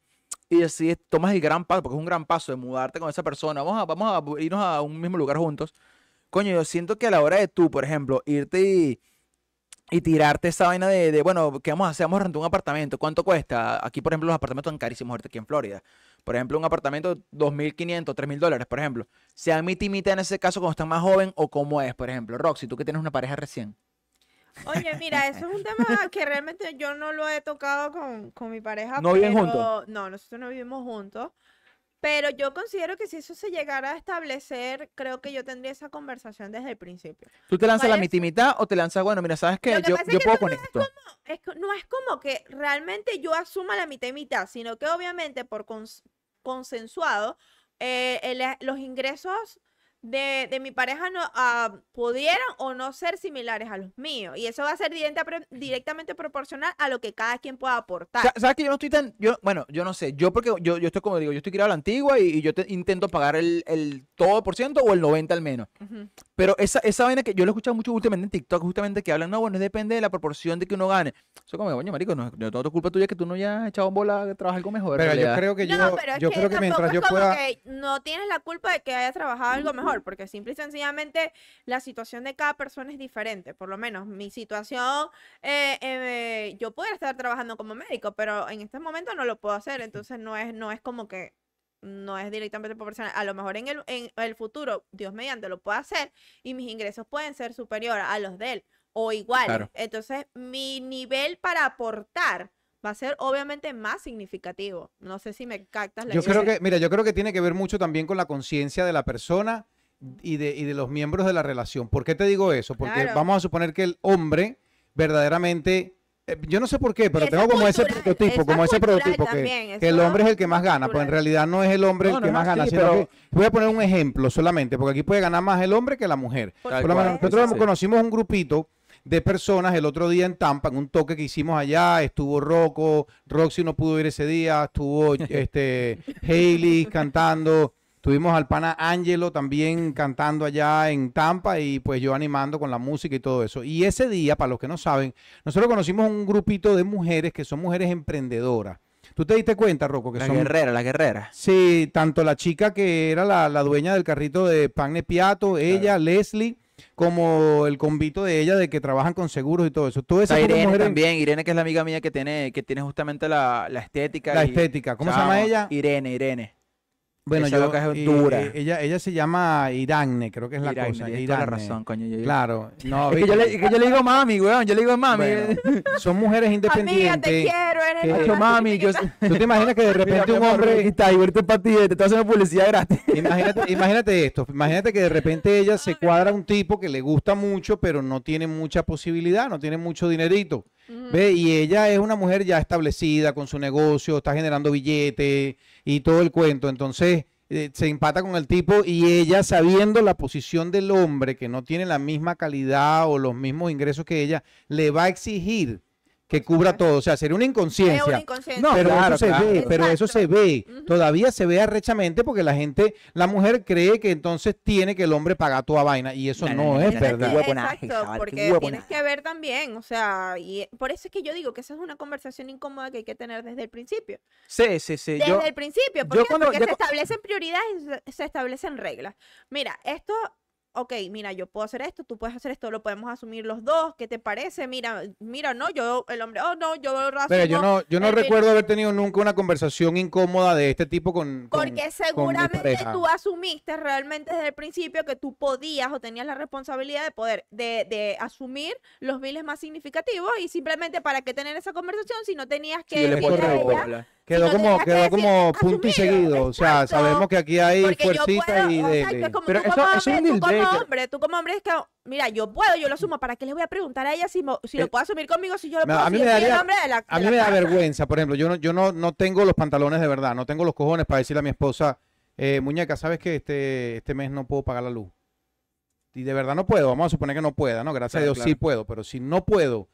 y decides, tomas el gran paso, porque es un gran paso de mudarte con esa persona, vamos a, vamos a irnos a un mismo lugar juntos. Coño, yo siento que a la hora de tú, por ejemplo, irte y, y tirarte esa vaina de, de, bueno, ¿qué vamos a hacer? Vamos a rentar un apartamento. ¿Cuánto cuesta? Aquí, por ejemplo, los apartamentos son carísimos ahorita aquí en Florida. Por ejemplo, un apartamento, 2.500, 3.000 dólares, por ejemplo. ¿Se mitad y mitad en ese caso cuando están más joven o cómo es? Por ejemplo, Roxy, tú que tienes una pareja recién. Oye, mira, eso es un tema que realmente yo no lo he tocado con, con mi pareja. ¿No viven juntos? No, nosotros no vivimos juntos. Pero yo considero que si eso se llegara a establecer, creo que yo tendría esa conversación desde el principio. ¿Tú te lanzas la mitad o te lanzas, bueno, mira, ¿sabes qué? Que Yo, que puedo con no es esto. Es que no es como que realmente yo asuma la mitad y mitad, sino que obviamente por cons- consensuado, eh, el- los ingresos de, de mi pareja no ah, pudieran o no ser similares a los míos. Y eso va a ser directa- directamente proporcional a lo que cada quien pueda aportar. Sa- ¿Sabes que yo no estoy tan, yo, bueno, yo no sé, yo porque yo, yo estoy como digo, yo estoy criado a la antigua y, y yo te- intento pagar el, el todo por ciento o el 90 al menos. Pero esa, esa vaina que yo lo he escuchado mucho últimamente en TikTok, justamente que hablan, no, bueno, depende de la proporción de que uno gane. Eso como, coño, marico, no, no todo culpa tuya que tú no hayas echado en bola a trabajar algo mejor. Pero yo creo que yo, No, pero es yo que creo que mientras es yo pueda, que no tienes la culpa de que haya trabajado algo mejor, porque simple y sencillamente la situación de cada persona es diferente. Por lo menos mi situación, eh, eh, yo pudiera estar trabajando como médico, pero en este momento no lo puedo hacer, entonces no es, no es como que no es directamente proporcional. A lo mejor en el, en el futuro, Dios mediante, lo pueda hacer y mis ingresos pueden ser superiores a los de él o. Claro. Entonces, mi nivel para aportar va a ser obviamente más significativo. No sé si me captas la Yo idea. creo que, mira, yo creo que tiene que ver mucho también con la conciencia de la persona y de, y de los miembros de la relación. ¿Por qué te digo eso? Porque Claro. vamos a suponer que el hombre verdaderamente, eh, yo no sé por qué, pero tengo como ese prototipo, como ese prototipo que, también, que el hombre es el que más gana, pues en realidad no es el hombre No, el que no, más gana, sí, sino pero- que voy a poner un ejemplo solamente, porque aquí puede ganar más el hombre que la mujer. Por Por menos nosotros sí. conocimos un grupito de personas el otro día en Tampa, en un toque que hicimos allá, estuvo Rocco, Roxy no pudo ir ese día, estuvo <laughs> este Hailey cantando, tuvimos al pana Angelo también cantando allá en Tampa y pues yo animando con la música y todo eso. Y ese día, para los que no saben, nosotros conocimos un grupito de mujeres que son mujeres emprendedoras. ¿Tú te diste cuenta, Rocco, que La son guerrera, la guerrera. Sí, tanto la chica que era la, la dueña del carrito de pan Piato, ella, Leslie, como el convito de ella de que trabajan con seguros y todo eso. Como Irene mujeres- también, Irene que es la amiga mía que tiene, que tiene justamente la, la estética. La y- estética. ¿Cómo se llama ella? Irene, Irene. Bueno, esa yo loca es dura. eh, ella, ella se llama Iranne, creo que es la cosa. toda la razón, coño. yo- Claro, no, <laughs> Es que, yo le, que yo le digo mami, weón, yo le digo mami. Bueno, <laughs> son mujeres Amiga, te independientes. quiero, eres que- mami, yo... ¿Tú te imaginas que de <laughs> repente un hombre está, y ahorita para ti, te estoy haciendo publicidad gratis. Imagínate, imagínate esto, imagínate que de repente ella se cuadra un tipo que le gusta mucho, pero no tiene mucha posibilidad, no tiene mucho dinerito. ¿Ve? Y ella es una mujer ya establecida con su negocio, está generando billetes y todo el cuento. Entonces eh, se empata con el tipo y ella sabiendo la posición del hombre que no tiene la misma calidad o los mismos ingresos que ella, le va a exigir que cubra todo. O sea, sería una inconsciencia. una inconsciencia. No, pero claro, eso se claro. ve, pero eso se ve. Todavía se ve arrechamente porque la gente, la mujer cree que entonces tiene que el hombre pagar toda vaina y eso No, no, no, no, es verdad. Exacto, porque tienes que ver también, o sea, y por eso es que yo digo que esa es una conversación incómoda que hay que tener desde el principio. Sí, sí, sí. Desde Yo, el principio, ¿por yo cuando- porque yo se establecen prioridades se establecen reglas. Mira, esto, ok, mira, yo puedo hacer esto, tú puedes hacer esto, lo podemos asumir los dos, ¿qué te parece? Mira, mira, no, yo, el hombre, oh, no, yo lo Pero yo asumo no, yo no el bien- recuerdo haber tenido nunca una conversación incómoda de este tipo con, con- Porque con seguramente pareja. tú asumiste realmente desde el principio que tú podías o tenías la responsabilidad de poder, de, de asumir los biles más significativos y simplemente para qué tener esa conversación si no tenías que sí, puedo. Quedó no como, quedó como punto y seguido. O sea, exacto. sabemos que aquí hay Porque fuercita puedo, y exacto, como Pero tú eso- como eso es un hombre, tú como hombre, tú como hombre es que, mira, yo puedo, yo lo asumo, ¿para qué le voy a preguntar a ella si, mo- si lo Eh, puede asumir conmigo si yo lo puedo a mí si me daría- hombre de la- A de mí la me da vergüenza, por ejemplo, yo no, yo no, no tengo los pantalones de verdad, no tengo los cojones para decirle a mi esposa, eh, muñeca, ¿sabes que este, este mes no puedo pagar la luz? Y de verdad no puedo, vamos a suponer que no pueda, ¿no? Gracias Claro, a Dios sí claro. puedo, pero si no puedo,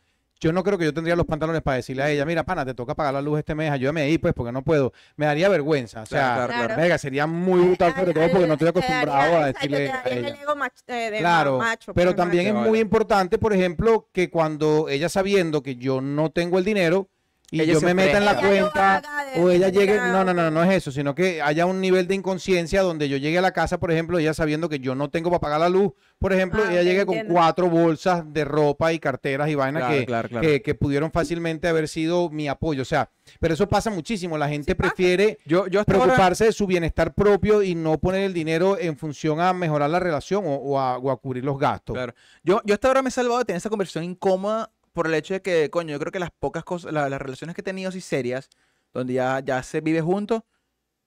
yo no creo que yo tendría los pantalones para decirle a ella, mira, pana, te toca pagar la luz este mes, ayúdame ahí, pues, porque no puedo. Me daría vergüenza, o sea, Claro, claro, sería muy brutal, sobre todo porque no estoy acostumbrado a decirle a ella. el ego mach- eh, de Claro, macho, pero pues, también es muy importante, por ejemplo, que cuando ella sabiendo que yo no tengo el dinero y yo me meta en la cuenta o ella llegue, no, no, no, no es eso, sino que haya un nivel de inconsciencia donde yo llegue a la casa, por ejemplo, ella sabiendo que yo no tengo para pagar la luz, por ejemplo, Ah, ella llegue con cuatro bolsas de ropa y carteras y vainas Claro, que, claro, claro. que, que pudieron fácilmente haber sido mi apoyo, o sea, pero eso pasa muchísimo, la gente prefiere Yo, yo hasta ahora- preocuparse de su bienestar propio y no poner el dinero en función a mejorar la relación o, o a, o a cubrir los gastos. Claro. Yo, yo hasta ahora me he salvado de tener esa conversación incómoda por el hecho de que, coño, yo creo que las pocas cosas, la- las relaciones que he tenido así serias, donde ya, ya se vive juntos,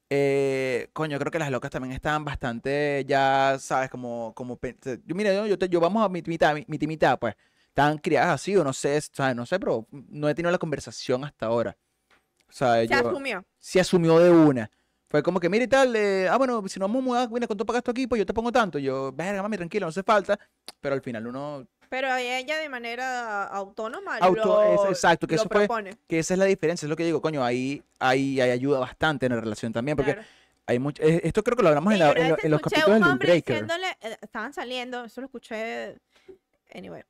eh, coño, yo creo que las locas también estaban bastante, ya, sabes, como, como, yo, mira, yo, yo, te- yo vamos a mi mitad, mi, mi mitad, pues, estaban criadas así o no sé, sabes, no sé, pero no he tenido la conversación hasta ahora. O sea, Se yo, asumió. se asumió de una. Fue como que, mira y tal, eh, ah, bueno, si nos vamos a mudar, mira, ¿cuánto pagas tú aquí? Pues yo te pongo tanto. Yo, verga, mami, tranquilo, no hace falta. Pero al final uno, Pero ella de manera autónoma Auto- es- exacto, que lo eso fue- que esa es la diferencia, es lo que digo, coño, ahí, ahí, ahí ayuda bastante en la relación también, porque Claro. hay mucho, esto creo que lo hablamos en, la- en lo- en los capítulos un del Breaker. eh, estaban saliendo, eso lo escuché, anyway.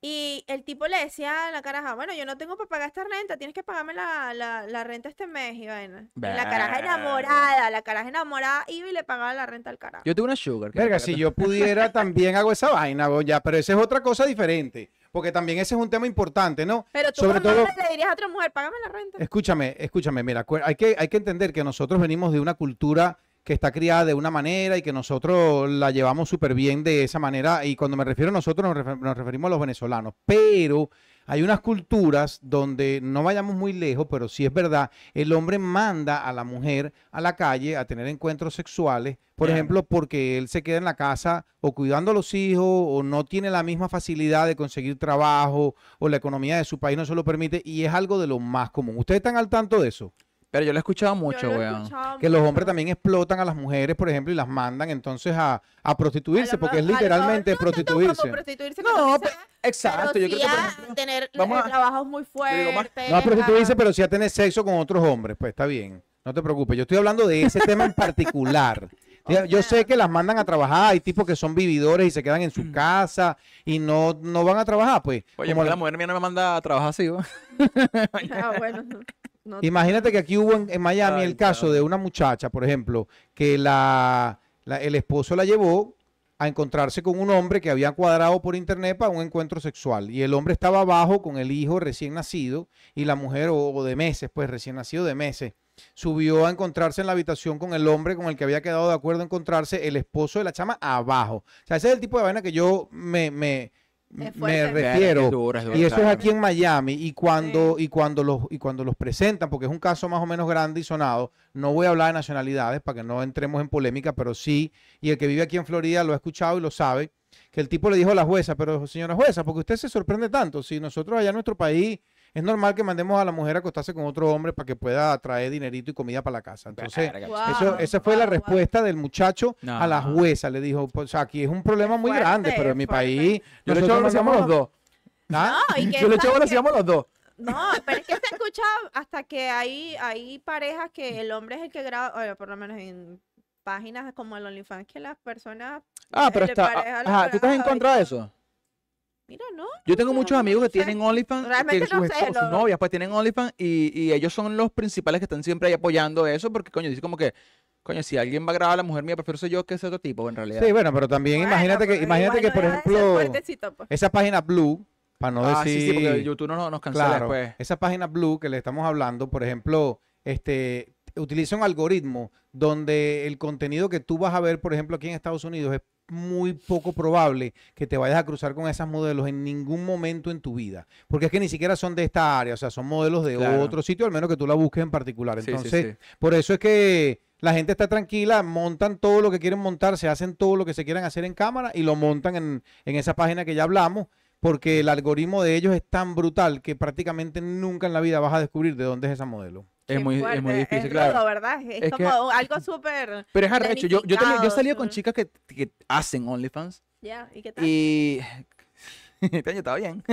Y el tipo le decía a la caraja, bueno, yo no tengo para pagar esta renta, tienes que pagarme la, la, la renta este mes, y vaina. Y la caraja enamorada, la caraja enamorada iba y le pagaba la renta al carajo. Yo tengo una sugar. que Verga, si yo pudiera <laughs> también hago esa vaina, ya, pero esa es otra cosa diferente, porque también ese es un tema importante, ¿no? Pero tú sobre todo- le dirías a otra mujer, págame la renta. Escúchame, escúchame, mira, hay que, hay que entender que nosotros venimos de una cultura que está criada de una manera y que nosotros la llevamos súper bien de esa manera. Y cuando me refiero a nosotros, nos, refer- nos referimos a los venezolanos. Pero Hay unas culturas donde no vayamos muy lejos, pero sí es verdad, el hombre manda a la mujer a la calle a tener encuentros sexuales, por ejemplo, porque él se queda en la casa o cuidando a los hijos o no tiene la misma facilidad de conseguir trabajo o la economía de su país no se lo permite y es algo de lo más común. ¿Ustedes están al tanto de eso? Pero yo lo he escuchado mucho, weón. Que los hombres también explotan a las mujeres, por ejemplo, y las mandan entonces a, a prostituirse, A porque es literalmente no prostituirse. No, sea, Exacto, pero yo creo sí que por ejemplo, tener vamos eh, a- trabajos muy más- fuertes. No a prostituirse, pero sí a tener sexo con otros hombres, pues está bien. No te preocupes, yo estoy hablando de ese tema en particular. <laughs> Yo sé que las mandan a trabajar, hay tipos que son vividores y se quedan en Mm. su casa y no, no van a trabajar, pues. Oye, como la- la mujer mía no me manda a trabajar así, weón. Ah, bueno. No- Imagínate que aquí hubo en, en Miami Ay, el caso de una muchacha, por ejemplo, que la, la- el esposo la llevó a encontrarse con un hombre que había cuadrado por internet para un encuentro sexual. Y el hombre estaba abajo con el hijo recién nacido y la mujer, o, o de meses, pues recién nacido de meses, subió a encontrarse en la habitación con el hombre con el que había quedado de acuerdo a encontrarse el esposo de la chama abajo. O sea, ese es el tipo de vaina que yo me, me, me refiero. Es dura, es dura, Y eso es aquí en Miami. Y cuando, y cuando los, y cuando los presentan, porque es un caso más o menos grande y sonado, no voy a hablar de nacionalidades para que no entremos en polémica, pero sí, y el que vive aquí en Florida lo ha escuchado y lo sabe, que el tipo le dijo a la jueza, pero señora jueza, porque usted se sorprende tanto, si nosotros allá en nuestro país es normal que mandemos a la mujer a acostarse con otro hombre para que pueda traer dinerito y comida para la casa. Entonces, eso, esa fue la respuesta del muchacho a la jueza. Le dijo, pues aquí es un problema muy Fuerte, grande, pero en mi fuerte. país... Yo le echaba hacíamos los dos. a- ¿Ah? No, y Yo le echaba hacíamos los dos. No, pero es que se ha escuchado hasta que hay, hay parejas que el hombre es el que graba, por lo menos en páginas como el OnlyFans, que las personas, Ah, pero de está. Ajá, ¿tú estás en contra de eso? Mira, ¿no? Yo tengo No, muchos no amigos que tienen OnlyFans, que Realmente sus, no sé, sus no. novias pues tienen OnlyFans y, y ellos son los principales que están siempre ahí apoyando eso porque, coño, dice como que, coño, si alguien va a grabar a la mujer mía, prefiero ser yo que ese otro tipo, en realidad. Sí, bueno, pero también Bueno, imagínate que, imagínate igual que, por ejemplo, pues. esa página Blue, para no ah, decir, sí, sí, porque YouTube no nos, nos cancela claro, después. esa página Blue que le estamos hablando, por ejemplo, este, utiliza un algoritmo donde el contenido que tú vas a ver, por ejemplo, aquí en Estados Unidos es muy poco probable que te vayas a cruzar con esas modelos en ningún momento en tu vida, porque es que ni siquiera son de esta área, o sea, son modelos de Claro. otro sitio, al menos que tú la busques en particular. Sí, sí, Entonces, sí. por eso es que la gente está tranquila, montan todo lo que quieren montar, se hacen todo lo que se quieran hacer en cámara y lo montan en, en esa página que ya hablamos, porque el algoritmo de ellos es tan brutal que prácticamente nunca en la vida vas a descubrir de dónde es esa modelo. Es muy, es muy difícil, es claro. rudo, ¿verdad? Es, Es que- como algo súper, Pero es arrecho. Yo, yo, también, yo salido con chicas que, que hacen OnlyFans ya, ¿y qué tal? y... <laughs> Este año estaba bien.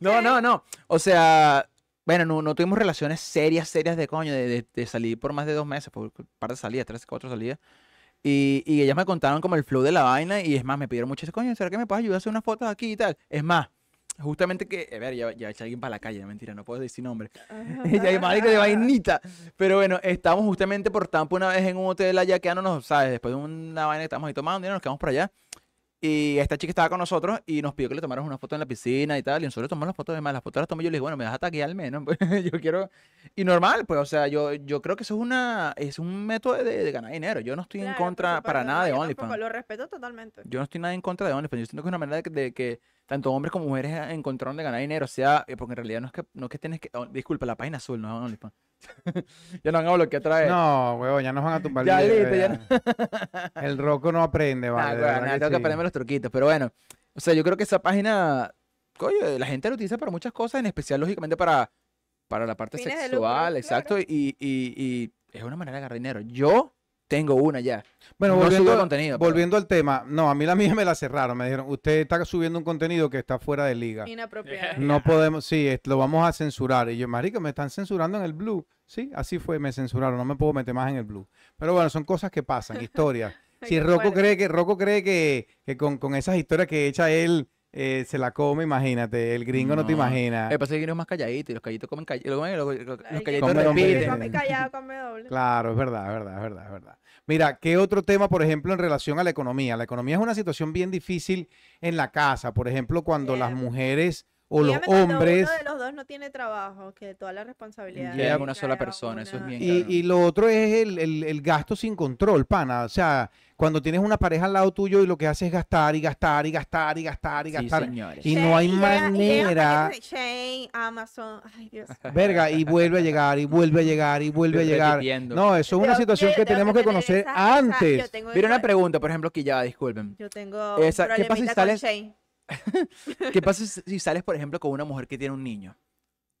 No, no, no. O sea, bueno, no, no tuvimos relaciones serias, serias de coño, de, de- de salir por más de dos meses, por un par de salidas, tres, cuatro salidas. Y, y ellas me contaron como el flow de la vaina y es más, me pidieron mucho ese coño, ¿será que me puedes ayudar a hacer unas fotos aquí y tal? Es más, justamente que, a ver, ya, ya eché a alguien para la calle, mentira, no puedo decir nombre. <laughs> ya hay marico de vainita. Pero bueno, estábamos justamente por Tampa una vez en un hotel allá quedándonos, ¿sabes? Después de una vaina que estábamos ahí tomando y nos quedamos por allá. Y esta chica estaba con nosotros y nos pidió que le tomáramos una foto en la piscina y tal. Y nosotros tomamos las fotos de más. Las fotos las tomé yo y le dije, bueno, me vas a taguear al menos. <laughs> pues, yo quiero. Y normal, pues, o sea, yo, yo creo que eso es una es un método de, de ganar dinero. Yo no estoy en Claro, por contra para nada de OnlyFans. Lo respeto totalmente. Yo no estoy nada en contra de OnlyFans. Yo siento que es una manera de, de que tanto hombres como mujeres encontraron de ganar dinero. O sea, eh, porque en realidad no es que, no es que tienes que. oh, disculpa, la página azul, no es OnlyFans. <laughs> ya no han bloqueado otra vez. No, huevón, ya nos van a tumbar. Ya, listo, ya. El roco no aprende, <laughs> vale. nah, que tengo que aprenderme los truquitos. Pero bueno, o sea, yo creo que esa página, coño, la gente la utiliza para muchas cosas, en especial, lógicamente, para, para la parte Fines de lucro, sexual, claro. exacto. Y, y, y es una manera de agarrar dinero. Yo tengo una ya. Bueno, No volviendo, contenido, pero- volviendo al tema, no, a mí la mía me la cerraron. Me dijeron, usted está subiendo un contenido que está fuera de liga. Inapropiado. No podemos, sí, lo vamos a censurar. Y yo, marico, me están censurando en el blue. Sí, así fue, me censuraron, no me puedo meter más en el blue. Pero bueno, son cosas que pasan, historias. <laughs> Si qué Rocco cree que, Rocco cree que, que con, con esas historias que echa él, eh, se la come, imagínate. El gringo no, te imagina. Lo que pasa es que uno es más calladito y los calladitos comen call- los, los- los- El calladitos doble. repiten. come callado, come doble. Claro, es verdad, es verdad, es verdad, es verdad. Mira, ¿qué otro tema, por ejemplo, en relación a la economía? La economía es una situación bien difícil en la casa. Por ejemplo, cuando las mujeres o los Dígame hombres. Uno de los dos no tiene trabajo, que toda la responsabilidad. Llega le una sola persona, eso es una. bien Y, Claro. y lo otro es el, el- el gasto sin control, pana. O sea, cuando tienes una pareja al lado tuyo y lo que hace es gastar y gastar y gastar y gastar y Sí, gastar. señores. Y no hay Shane, llega- y llega manera. Shane, Amazon, ay Dios. Verga, y vuelve a llegar, y vuelve a llegar, y vuelve a llegar. Repitiendo. No, eso es una situación que tengo tenemos que tener conocer esa- antes. Mira una pregunta, por ejemplo, que ya, disculpen. Yo tengo Esa- ¿qué pasa si sales- Shane. <laughs> ¿Qué pasa si sales, por ejemplo, con una mujer que tiene un niño?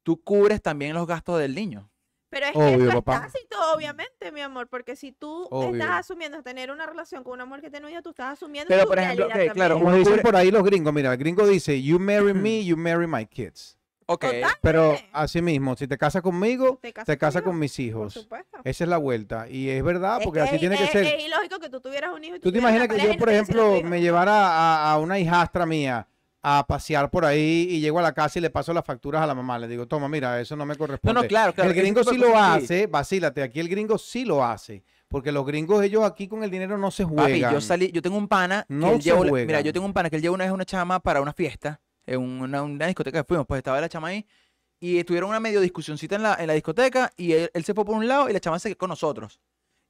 Tú cubres también los gastos del niño. Pero es Obvio, que eso papá. es tácito, obviamente, mi amor, porque si tú Obvio. estás asumiendo tener una relación con una mujer que tiene un hijo, tú estás asumiendo Pero, por ejemplo, realidad ok, claro, también. Como dicen por ahí los gringos, mira, el gringo dice, you marry me, you marry my kids. Ok. Total. Pero Sí. así mismo, si te casas conmigo, Te casas te con mis Por hijos. supuesto. Esa es la vuelta. Y es verdad, Es porque así es- tiene que es- ser. Es ilógico que tú tuvieras un hijo y ¿Tú te tuvieras una imaginas que yo, no por ejemplo, me llevara a, a una hijastra mía a pasear por ahí y llego a la casa y le paso las facturas a la mamá? Le digo, toma, mira, eso no me No, corresponde. no, claro, claro. el gringo sí lo hace, vacílate, aquí el gringo sí lo hace. Porque los gringos, ellos aquí con el dinero no se Papi, juegan. yo salí, yo tengo un pana que No él se llevó, mira, yo tengo un pana que él llevó una vez una chama para una fiesta, en una, una discoteca que fuimos, pues estaba la chama ahí, y tuvieron una medio discusioncita en la, en la discoteca, y él, él se fue por un lado y la chama se quedó con nosotros.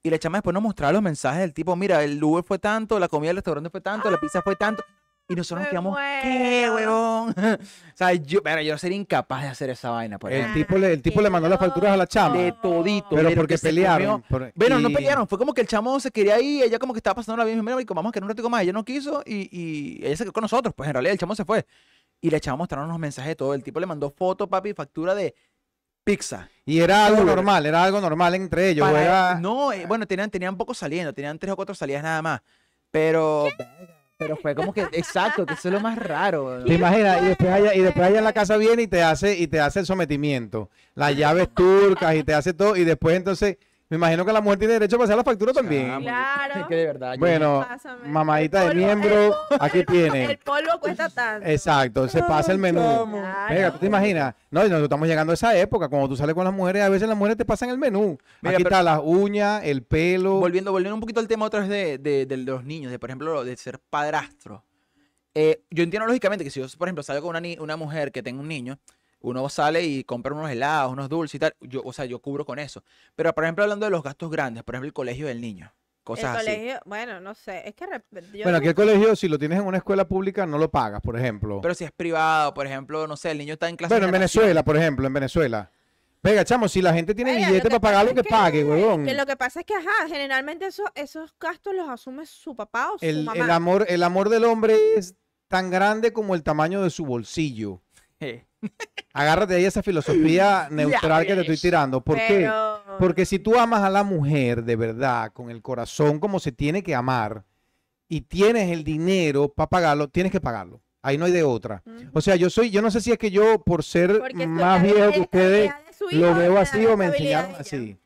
Y la chama después nos mostraba los mensajes del tipo, mira, el Uber fue tanto, la comida del restaurante fue tanto, la pizza fue tanto. Y nosotros nos quedamos, ¿qué, huevón? <laughs> o sea, yo, pero yo sería incapaz de hacer esa vaina, por El tipo le, el tipo le mandó las facturas a la chama. De todito. Pero porque pelearon. por- Bueno, no pelearon, fue como que el chamo se quería ir, ella como que estaba pasando la vida, y dijo, mira, vamos a quedar un ratico más, ella no quiso y, y ella se quedó con nosotros, pues en realidad el chamo se fue. Y le echamos mostraron unos mensajes de todo, el tipo le mandó foto, papi, factura de pizza. Y era algo Uber. normal, era algo normal entre ellos. Para- era- No, eh, bueno, tenían, tenían poco saliendo, tenían tres o cuatro salidas nada más, pero... Pero fue como que, exacto, que eso es lo más raro. ¿Te imaginas? Y después allá, y después allá en la casa viene y te hace y te hace el sometimiento. Las llaves turcas y te hace todo. Y después entonces, me imagino que la mujer tiene derecho a pasar la factura también. Claro. Que de verdad. Bueno, Pásame. mamadita El de polvo- miembro, el- aquí El tiene. polvo cuesta tanto. Exacto, se pasa el menú. Claro. Venga, ¿tú te imaginas? No, y nosotros estamos llegando a esa época. Cuando tú sales con las mujeres, a veces las mujeres te pasan el menú. Mira, Aquí pero- está las uñas, el pelo. volviendo, volviendo un poquito al tema otra vez de, de- de los niños, de por ejemplo, de ser padrastro. Eh, yo entiendo lógicamente que si yo, por ejemplo, salgo con una, una mujer que tenga un niño, uno sale y compra unos helados, unos dulces y tal, yo, o sea, yo cubro con eso. Pero, por ejemplo, hablando de los gastos grandes, por ejemplo, el colegio del niño, El cosas así. colegio, bueno, no sé, es que yo Bueno, aquí el colegio, si lo tienes en una escuela pública, no lo pagas, por ejemplo. Pero si es privado, por ejemplo, no sé, el niño está en clase Bueno, de en. Venezuela, por ejemplo, en Venezuela. Venga, chamo, si la gente tiene lo billete para pagar lo que que- pague, huevón. Que lo que pasa es que, ajá, generalmente esos, esos gastos los asume su papá o su El, mamá. el amor, el amor del hombre es tan grande como el tamaño de su bolsillo. <laughs> Eh, Agárrate ahí esa filosofía <laughs> neutral que te estoy tirando. ¿Por qué? Porque si tú amas a la mujer de verdad, con el corazón como se tiene que amar, y tienes el dinero para pagarlo, tienes que pagarlo. Ahí no hay de otra. O sea, yo soy, yo no sé si es que yo, por ser Porque más viejo que ustedes, lo veo así o me enseñaron así.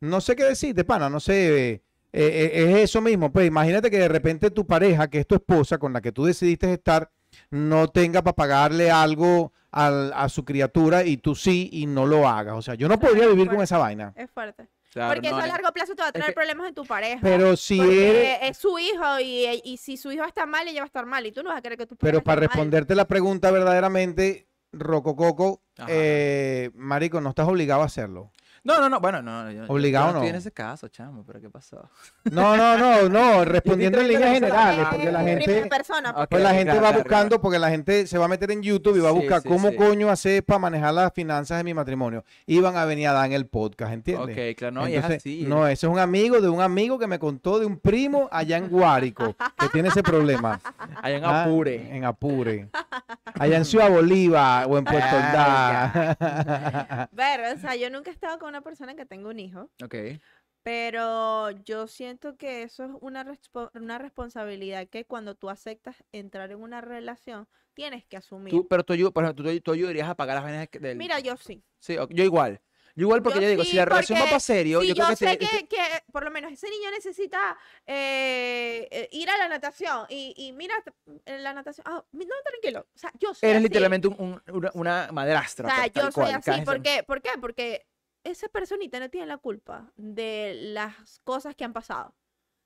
No sé qué decirte, pana, no sé. eh, eh, es eso mismo. Pues imagínate que de repente tu pareja, que es tu esposa, con la que tú decidiste estar, no tenga para pagarle algo al- a su criatura y tú sí y no lo hagas. O sea, yo no podría vivir con esa vaina. Es fuerte. claro, Porque no, eso a largo plazo te va a traer que- problemas en tu pareja. Pero si eres, es su hijo y, y si su hijo está mal, ella va a estar mal. Y tú no vas a querer que tu pero para mal. responderte la pregunta verdaderamente, Rocococo, eh, marico, no estás obligado a hacerlo. No, no, no, bueno, no. yo- Obligado yo no. estoy en ese caso, chamo, pero ¿qué pasó? No, no, no, no, <laughs> respondiendo en líneas generales, persona- porque la En gente... persona. Porque- Pues la gente claro, va claro, buscando, claro. porque la gente se va a meter en YouTube y va a Sí, buscar sí, cómo sí. coño hacer para manejar las finanzas de mi matrimonio. Y van a venir a dar en el podcast, ¿entiendes? Ok, claro, no, y es Entonces, así. no, ese es un amigo de un amigo que me contó de un primo allá en Guárico, que tiene ese problema. Allá en Ah, Apure. En Apure. Allá en Ciudad Bolívar o en Puerto Ay, Ordaz. Ver, o sea, yo nunca he estado con una persona que tenga un hijo. Ok. Pero yo siento que eso es una, respo- una responsabilidad que cuando tú aceptas entrar en una relación, tienes que asumir. Tú, pero tú, por ejemplo, tú, tú ayudarías a pagar las vainas del... Mira, yo sí. Sí, yo igual. Yo igual porque Yo yo, digo, sí, si la relación va para serio, Sí, yo yo, creo que... sé te- que, que por lo menos ese niño necesita eh, eh, ir a la natación y, y mira en la natación. mi- no, tranquilo. O sea, yo soy Eres así. literalmente un- un- una, una madrastra. O sea, pues, yo soy cual, así. ¿Por qué? ¿Por qué? Porque esa personita no tiene la culpa de las cosas que han pasado.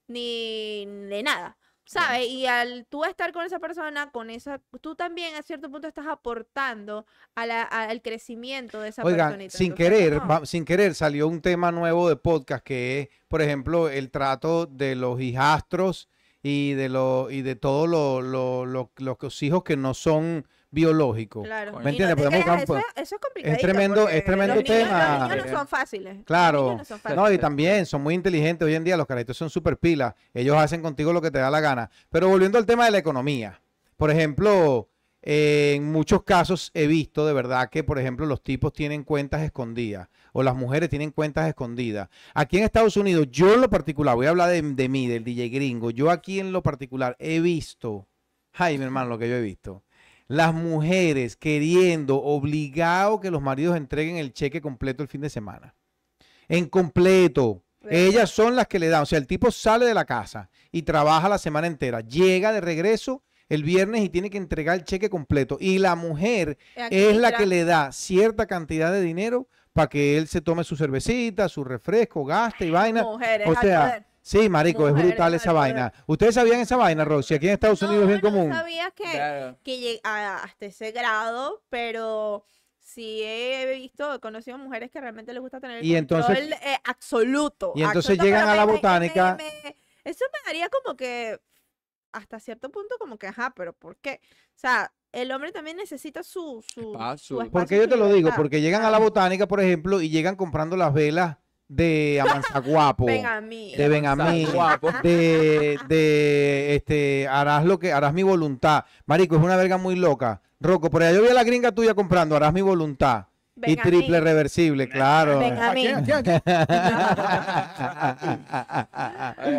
Ni de nada. ¿sabes? Y al tú estar con esa persona, con esa, tú también a cierto punto estás aportando a la- a- al crecimiento de esa Oigan, personita. sin Entonces, querer, no. va- sin querer salió un tema nuevo de podcast que es, por ejemplo, el trato de los hijastros y de lo, y de todos lo- lo- lo- los hijos que no son biológicos. Claro. ¿Me no entiendes? Podemos eso, es- eso es tremendo- es tremendo los niños- tema. Los niños no son fáciles. los Claro. niños no son fáciles. No, y también son muy inteligentes hoy en día, los carajitos son súper pilas, ellos hacen contigo lo que te da la gana. Pero volviendo al tema de la economía, por ejemplo, eh, en muchos casos he visto de verdad que, por ejemplo, los tipos tienen cuentas escondidas o las mujeres tienen cuentas escondidas. Aquí en Estados Unidos, yo en lo particular, voy a hablar de, de mí, del DJ gringo, yo aquí en lo particular he visto, ay, mi hermano, lo que yo he visto. Las mujeres queriendo, obligado que los maridos entreguen el cheque completo el fin de semana. En completo. Ellas son las que le dan. O sea, el tipo sale de la casa y trabaja la semana entera. Llega de regreso el viernes y tiene que entregar el cheque completo. Y la mujer es la que le da cierta cantidad de dinero para que él se tome su cervecita, su refresco, gaste y vaina. Mujeres o sea. Sí, marico, es brutal al esa vaina. ¿Ustedes sabían esa vaina, Roxy? Aquí en Estados Unidos es bien no, común. No sabía que, Claro. que hasta ese grado, pero sí he visto, he conocido mujeres que realmente les gusta tener el Y entonces- control eh, absoluto. y entonces absoluto, llegan a la me- botánica. me- me- eso me daría como que, hasta cierto punto, como que, ajá, pero ¿por qué? O sea, el hombre también necesita su, su, Espacio. su ¿Por qué espacio, yo su te lo digo? Porque llegan a la botánica, por ejemplo, y llegan comprando las velas de Amanzaguapo. Mí. de Benjamín, de, de este, harás lo que, harás mi voluntad. Marico, es una verga muy loca. Rocco, por allá yo vi a la gringa tuya comprando, harás mi voluntad. Y triple mí. reversible, claro. Ven a <laughs>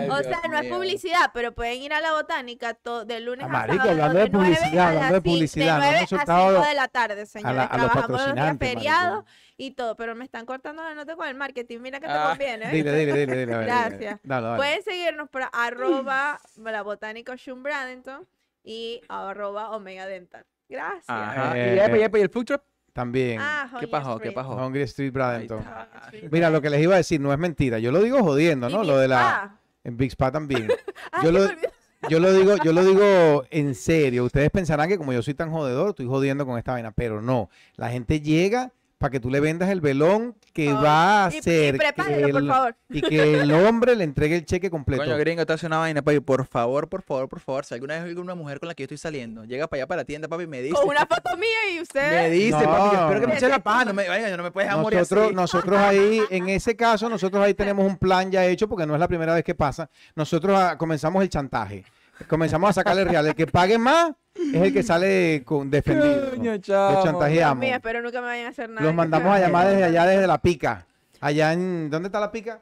O Dios sea, no es publicidad, pero pueden ir a la botánica de lunes a sábado. hablando de nueve publicidad, a hablando las de publicidad, a soltado cinco de la tarde, señores. la- a los Trabajamos los días patrocinantes, feriados y todo, pero me están cortando la nota con el marketing. Mira que te Ah, conviene. ¿eh? Dile, dile, dile, dile. a ver, dile. Gracias. Dale, dale. Pueden seguirnos por arroba la botánica Shun Bradenton y arroba Omega Dental. Gracias. Ajá. Eh, y, epa, y, el food truck. También. Ah, ¿Qué pasó? ¿Qué pasó? Hungry Street Bradenton. Ah. Mira, lo que les iba a decir no es mentira. Yo lo digo jodiendo, ¿no? Lo de la. papá. En Big Spa también. Ay, <laughs> Yo lo, yo lo digo, yo lo digo en serio. Ustedes pensarán que como yo soy tan jodedor, estoy jodiendo con esta vaina, pero no. La gente llega para que tú le vendas el velón que Ay, va a y- y hacer prepárelo, por favor. y que el <laughs> hombre le entregue el cheque completo. Coño, gringo, te hace una vaina, papi. Por favor, por favor, por favor. Si alguna vez hay alguna mujer con la que yo estoy saliendo, llega para allá para la tienda, papi, me dice. Con una foto mía y usted. Me dice, papi, yo espero que me No. eche la paja. No me, vaya, no me puedes Nosotros, así. nosotros ahí, en ese caso, nosotros ahí tenemos un plan ya hecho, porque no es la primera vez que pasa. Nosotros ah, comenzamos el chantaje. Comenzamos a sacarle real. El que pague más es el que sale con defendido. Coño, chamo. Chantajeamos. espero nunca me vayan a hacer nada. Los mandamos a llamar desde allá, desde la pica. Allá en. ¿Dónde está la pica?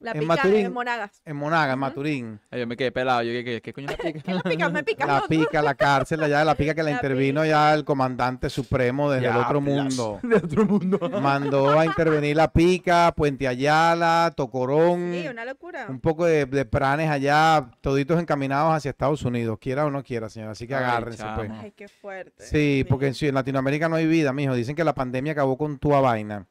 La en pica Maturín. en Monagas. En Monaga, en. Maturín. Ay, yo me quedé pelado. Yo, ¿qué, qué, qué coño la pica? ¿Qué me pica? Me pica. La no, pica, la cárcel, allá de la pica que la La intervino pica. ya el comandante supremo desde el otro mundo. <laughs> De otro mundo. Mandó a intervenir la pica, Puente Ayala, Tocorón. Sí, una locura. un poco de, de planes allá, toditos encaminados hacia Estados Unidos, quiera o no quiera, señora. Así que Ay, agárrense, pues. Ay, qué fuerte. Sí, porque en Latinoamérica no hay vida, mijo. Dicen que la pandemia acabó con tu vaina.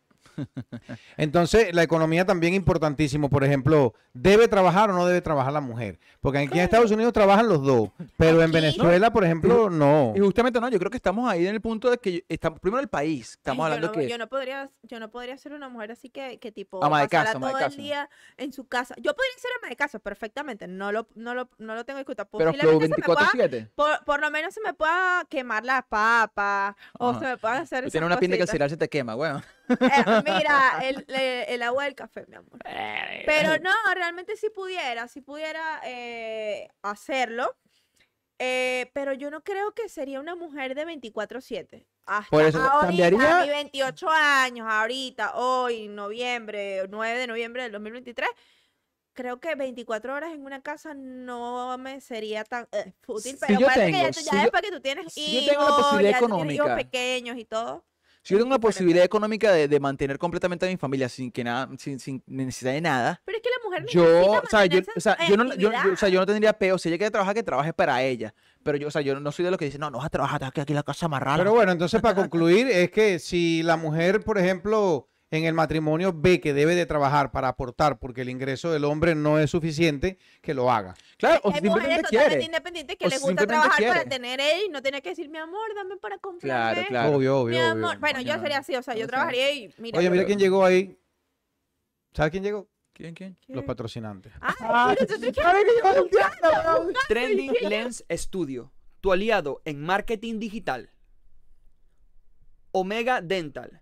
Entonces, la economía también importantísimo. Por ejemplo, ¿debe trabajar o no debe trabajar la mujer? Porque aquí en Estados Unidos trabajan los dos, pero en Venezuela, por ejemplo, no. Y justamente no, yo creo que estamos ahí en el punto de que yo- estamos, primero el país, estamos Ay, hablando yo no, que yo no podría, yo no podría ser una mujer así que, que tipo Ama de casa, ama de todo el casa. día en su casa. Yo podría ser ama de casa perfectamente, no lo, no lo, no lo tengo en cuenta. pero flow Posiblemente se me pueda- 24/7. por, por lo menos se me pueda quemar la papa o Ajá. se me pueda hacer tienes una pinta que el cereal se te quema, weón. Eh, mira, el, el- el agua del café, mi amor. Pero no, realmente si pudiera, si pudiera eh, hacerlo. eh, pero yo no creo que sería una mujer de 24/7. Hasta Por eso, ahorita, ¿cambiaría? a mis 28 años, ahorita, hoy, noviembre, 9 de noviembre del 2023, creo que 24 horas en una casa no me sería tan eh, útil. Si Pero yo parece que tengo- ya, tú- ya si yo- después que tú tienes si hijos, yo tengo la posibilidad ya tú tienes hijos económica. pequeños y todo. Si yo tengo la posibilidad económica de, de mantener completamente a mi familia sin que nada, sin, sin necesidad de nada, Pero es que la mujer yo, o sea, yo, o sea, yo no, yo, yo- o sea, yo no tendría peo. Si ella quiere trabajar, que trabaje para ella. Pero yo, o sea, yo no soy de los que dicen, no, no vas a trabajar, aquí en la casa amarrada. Pero bueno, entonces para <laughs> concluir, es que si la mujer, por ejemplo, en el matrimonio ve que debe de trabajar para aportar porque el ingreso del hombre no es suficiente, que lo haga. Claro, o Hay simplemente totalmente quiere. independientes que O les gusta simplemente trabajar para quiere. tener él y no tiene que decir, mi amor, dame para comprarme. Claro, claro. Obvio, obvio, Mi obvio. amor. Bueno, yo sería así, o sea, yo trabajaría y mira. Oye, mira quién llegó ahí. ¿Sabes quién llegó? ¿Quién, quién? Los patrocinantes. Te quedas- <laughs> Trending Lens Studio, tu aliado en marketing digital. Omega Dental,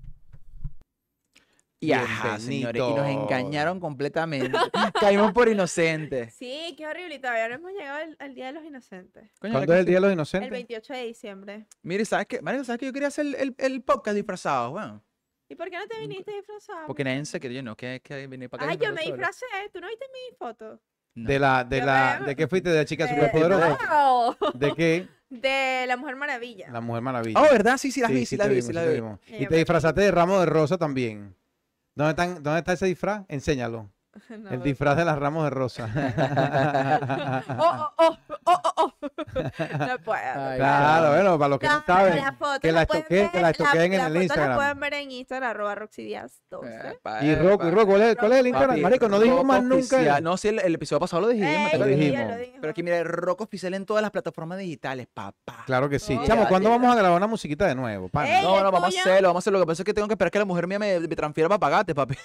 Y ajá, señores, y nos engañaron completamente. <laughs> Caímos por inocentes. Sí, qué horrible. Y todavía no hemos llegado al, al Día de los Inocentes. Coño, ¿Cuándo la es el Día de los El Inocentes? 28 de diciembre. Mire, ¿sabes qué? Marico, ¿sabes que yo quería hacer el, el- el podcast disfrazado, weón? ¿Y por qué no te viniste disfrazado? Porque nadie se quería, no, que, que venir para acá. Ay, yo me disfracé. ¿Tú no viste mi foto? No. De la, de Yo la, me- ¿de qué fuiste? ¿De la chica De- superpoderosa? ¡Wow! ¿De qué? <laughs> De la Mujer Maravilla. La Mujer Maravilla. Oh, ¿verdad? Sí, sí, las vi, sí, las te vi, vimos, sí, las te vi. Y te disfrazaste de ramo de rosa también. ¿Dónde, están, ¿Dónde está ese disfraz? Enséñalo. <laughs> No, El disfraz de las ramos de rosa. <laughs> Oh, oh, oh, oh, oh, oh. <laughs> No puedo. Ay, claro, bueno, para los que no No, saben. la foto que la pueden estoqueen- que la ver- estoqueen en la el foto Instagram. La pueden ver en Instagram, arroba Roxy Díaz 12. Epa, Y Rocco, y. Rocco, ¿cuál es, cuál es el Instagram? Papi, Marico, no dijimos más nunca. Oficial. No, sí, el, el episodio pasado lo dijimos. Ey, te lo lo sí, dijimos. ya lo dijimos. Pero aquí, mira, Rocco Oficial en todas las plataformas digitales, papá. Claro que sí. Oh, Chamo, ¿cuándo vamos a grabar una musiquita de nuevo? Ey, No, no, vamos a hacerlo, vamos a hacerlo. Lo que pasa es que tengo que esperar que la mujer mía me, me transfiera para pagarte, papi.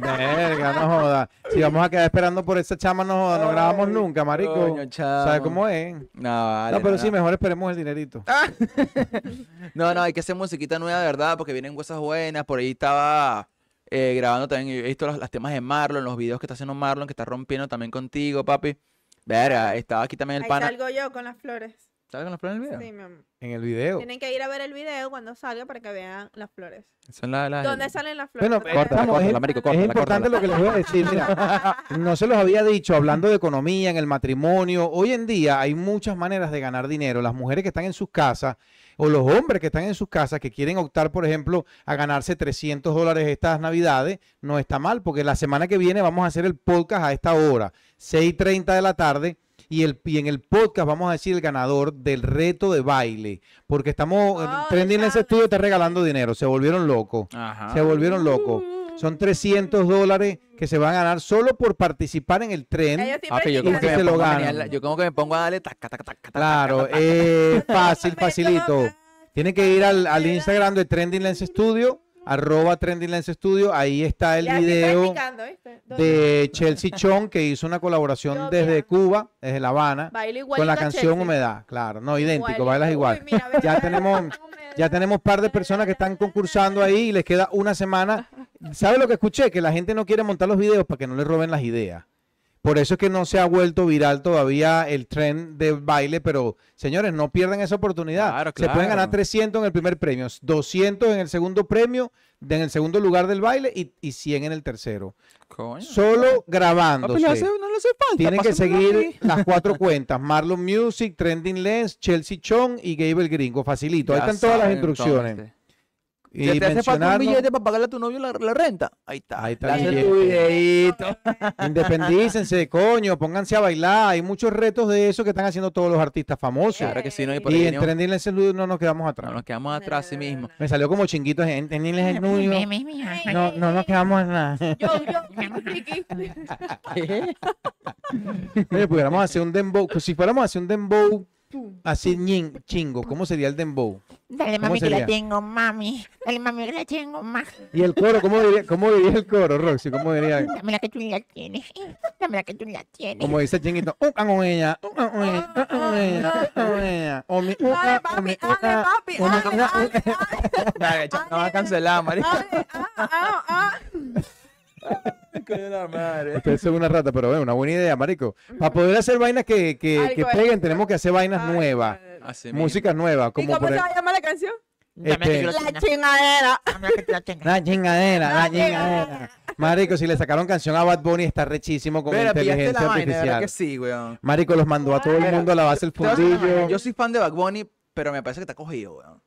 Verga, no joda. Si vamos a quedar esperando por esa chama, no joda. No grabamos nunca, marico. coño, chamo. ¿Sabes cómo es? No, vale, no, pero no, sí, no. mejor esperemos el dinerito. <laughs> No, no, hay que hacer musiquita nueva, de verdad, porque vienen cosas buenas. Por ahí estaba eh, grabando también, he visto los, los temas de Marlon, los videos que está haciendo Marlon, que está rompiendo también contigo, papi. Verga, estaba aquí también el Ahí pana. salgo yo con las flores. ¿Sabes con los flores del video? Sí, mi amor. En el video. Tienen que ir a ver el video cuando salga para que vean las flores. Son las... las- ¿Dónde salen las flores? Bueno, vamos, vean- córtala, marico, es importante córtala. lo que les voy a decir. Mira, <laughs> no se los había dicho, hablando de economía en el matrimonio. Hoy en día hay muchas maneras de ganar dinero. Las mujeres que están en sus casas o los hombres que están en sus casas que quieren optar, por ejemplo, a ganarse 300 dólares estas navidades, no está mal, porque la semana que viene vamos a hacer el podcast a esta hora, 6.30 de la tarde. Y, el, y en el podcast vamos a decir el ganador del reto de baile. Porque estamos, Oh, Trending en ese estudio está regalando dinero. Se volvieron locos. Ajá. Se volvieron locos. Son 300 dólares que se van a ganar solo por participar en el tren. Papi, yo como, que se me lo pongo a ganan. yo como que me pongo a darle taca, taca, taca, taca, Claro, taca, taca. es fácil, <laughs> Me facilito. Tienen que ir al, al Instagram de Trending Lens Studio, arroba Trending Lens Studio. Ahí está el Ya video de Chelsea Chong, que hizo una colaboración desde mira. Cuba, desde La Habana, con la canción Chelsea. Humedad. Claro, no, idéntico, bailas Uy, igual. mira, Ya tenemos-. <laughs> Ya tenemos par de personas que están concursando ahí y les queda una semana. ¿Sabe lo que escuché? Que la gente no quiere montar los videos para que no les roben las ideas. Por eso es que no se ha vuelto viral todavía el tren de baile, pero señores, no pierdan esa oportunidad. Claro, Se pueden ganar claro. 300 en el primer premio, 200 en el segundo premio, de- en el segundo lugar del baile y, y 100 en el tercero. Coño. Solo no, no hace falta. Tienen que seguir aquí. las cuatro cuentas: Marlon Music, Trending Lens, Chelsea Chong y Gabe el Gringo. Facilito. Ahí están todas las instrucciones. entonces. Y Ya te hace falta un billete para pagarle a tu novio la, la renta. Ahí está. Ahí está el tu. <laughs> Independícense, coño, pónganse a bailar. Hay muchos retos de eso que están haciendo todos los artistas famosos. Claro que sí, no, y por Y ahí en Trending Lens Studio no nos quedamos atrás. no nos quedamos atrás así mismo. Me salió como chinguito en Trending Lens Studio. <laughs> No, no nos quedamos atrás. Yo, yo. <laughs> Oye, pudiéramos hacer un dembow. Si fuéramos a hacer un dembow así ñin- chingo, ¿cómo sería el dembow? Dale, ¿Cómo mami, que sería? la tengo, mami. Dale, mami, que la tengo, ma. Y el coro, ¿cómo diría, cómo diría el coro, Roxy? ¿Cómo diría? Dame la que tú la tienes. Dame la que tú la tienes. Como dice chinguito, un can con ella, un can con ella, un can con ella, un can con ella. O mi- un Dale, papi, un dale, papi, dale, dale, Dale, no va a cancelar. <laughs> la madre. Ustedes son una rata, pero bueno, una buena idea, marico. Para poder hacer vainas que, que, que peguen, tenemos que hacer vainas Ay, nuevas. Así mismo. música nueva, ¿Y cómo por se el- va a llamar la canción? La este, la La chingadera. La la la chingadera, la La chingadera. Marico, si le sacaron canción a Bad Bunny está rechísimo con Mira, inteligencia la vaina, artificial. que sí, weón. Marico los mandó a todo el mundo a lavarse el Te voy a decir una vaina, fundillo. Yo soy fan de Bad Bunny pero me parece que está cogido, weón.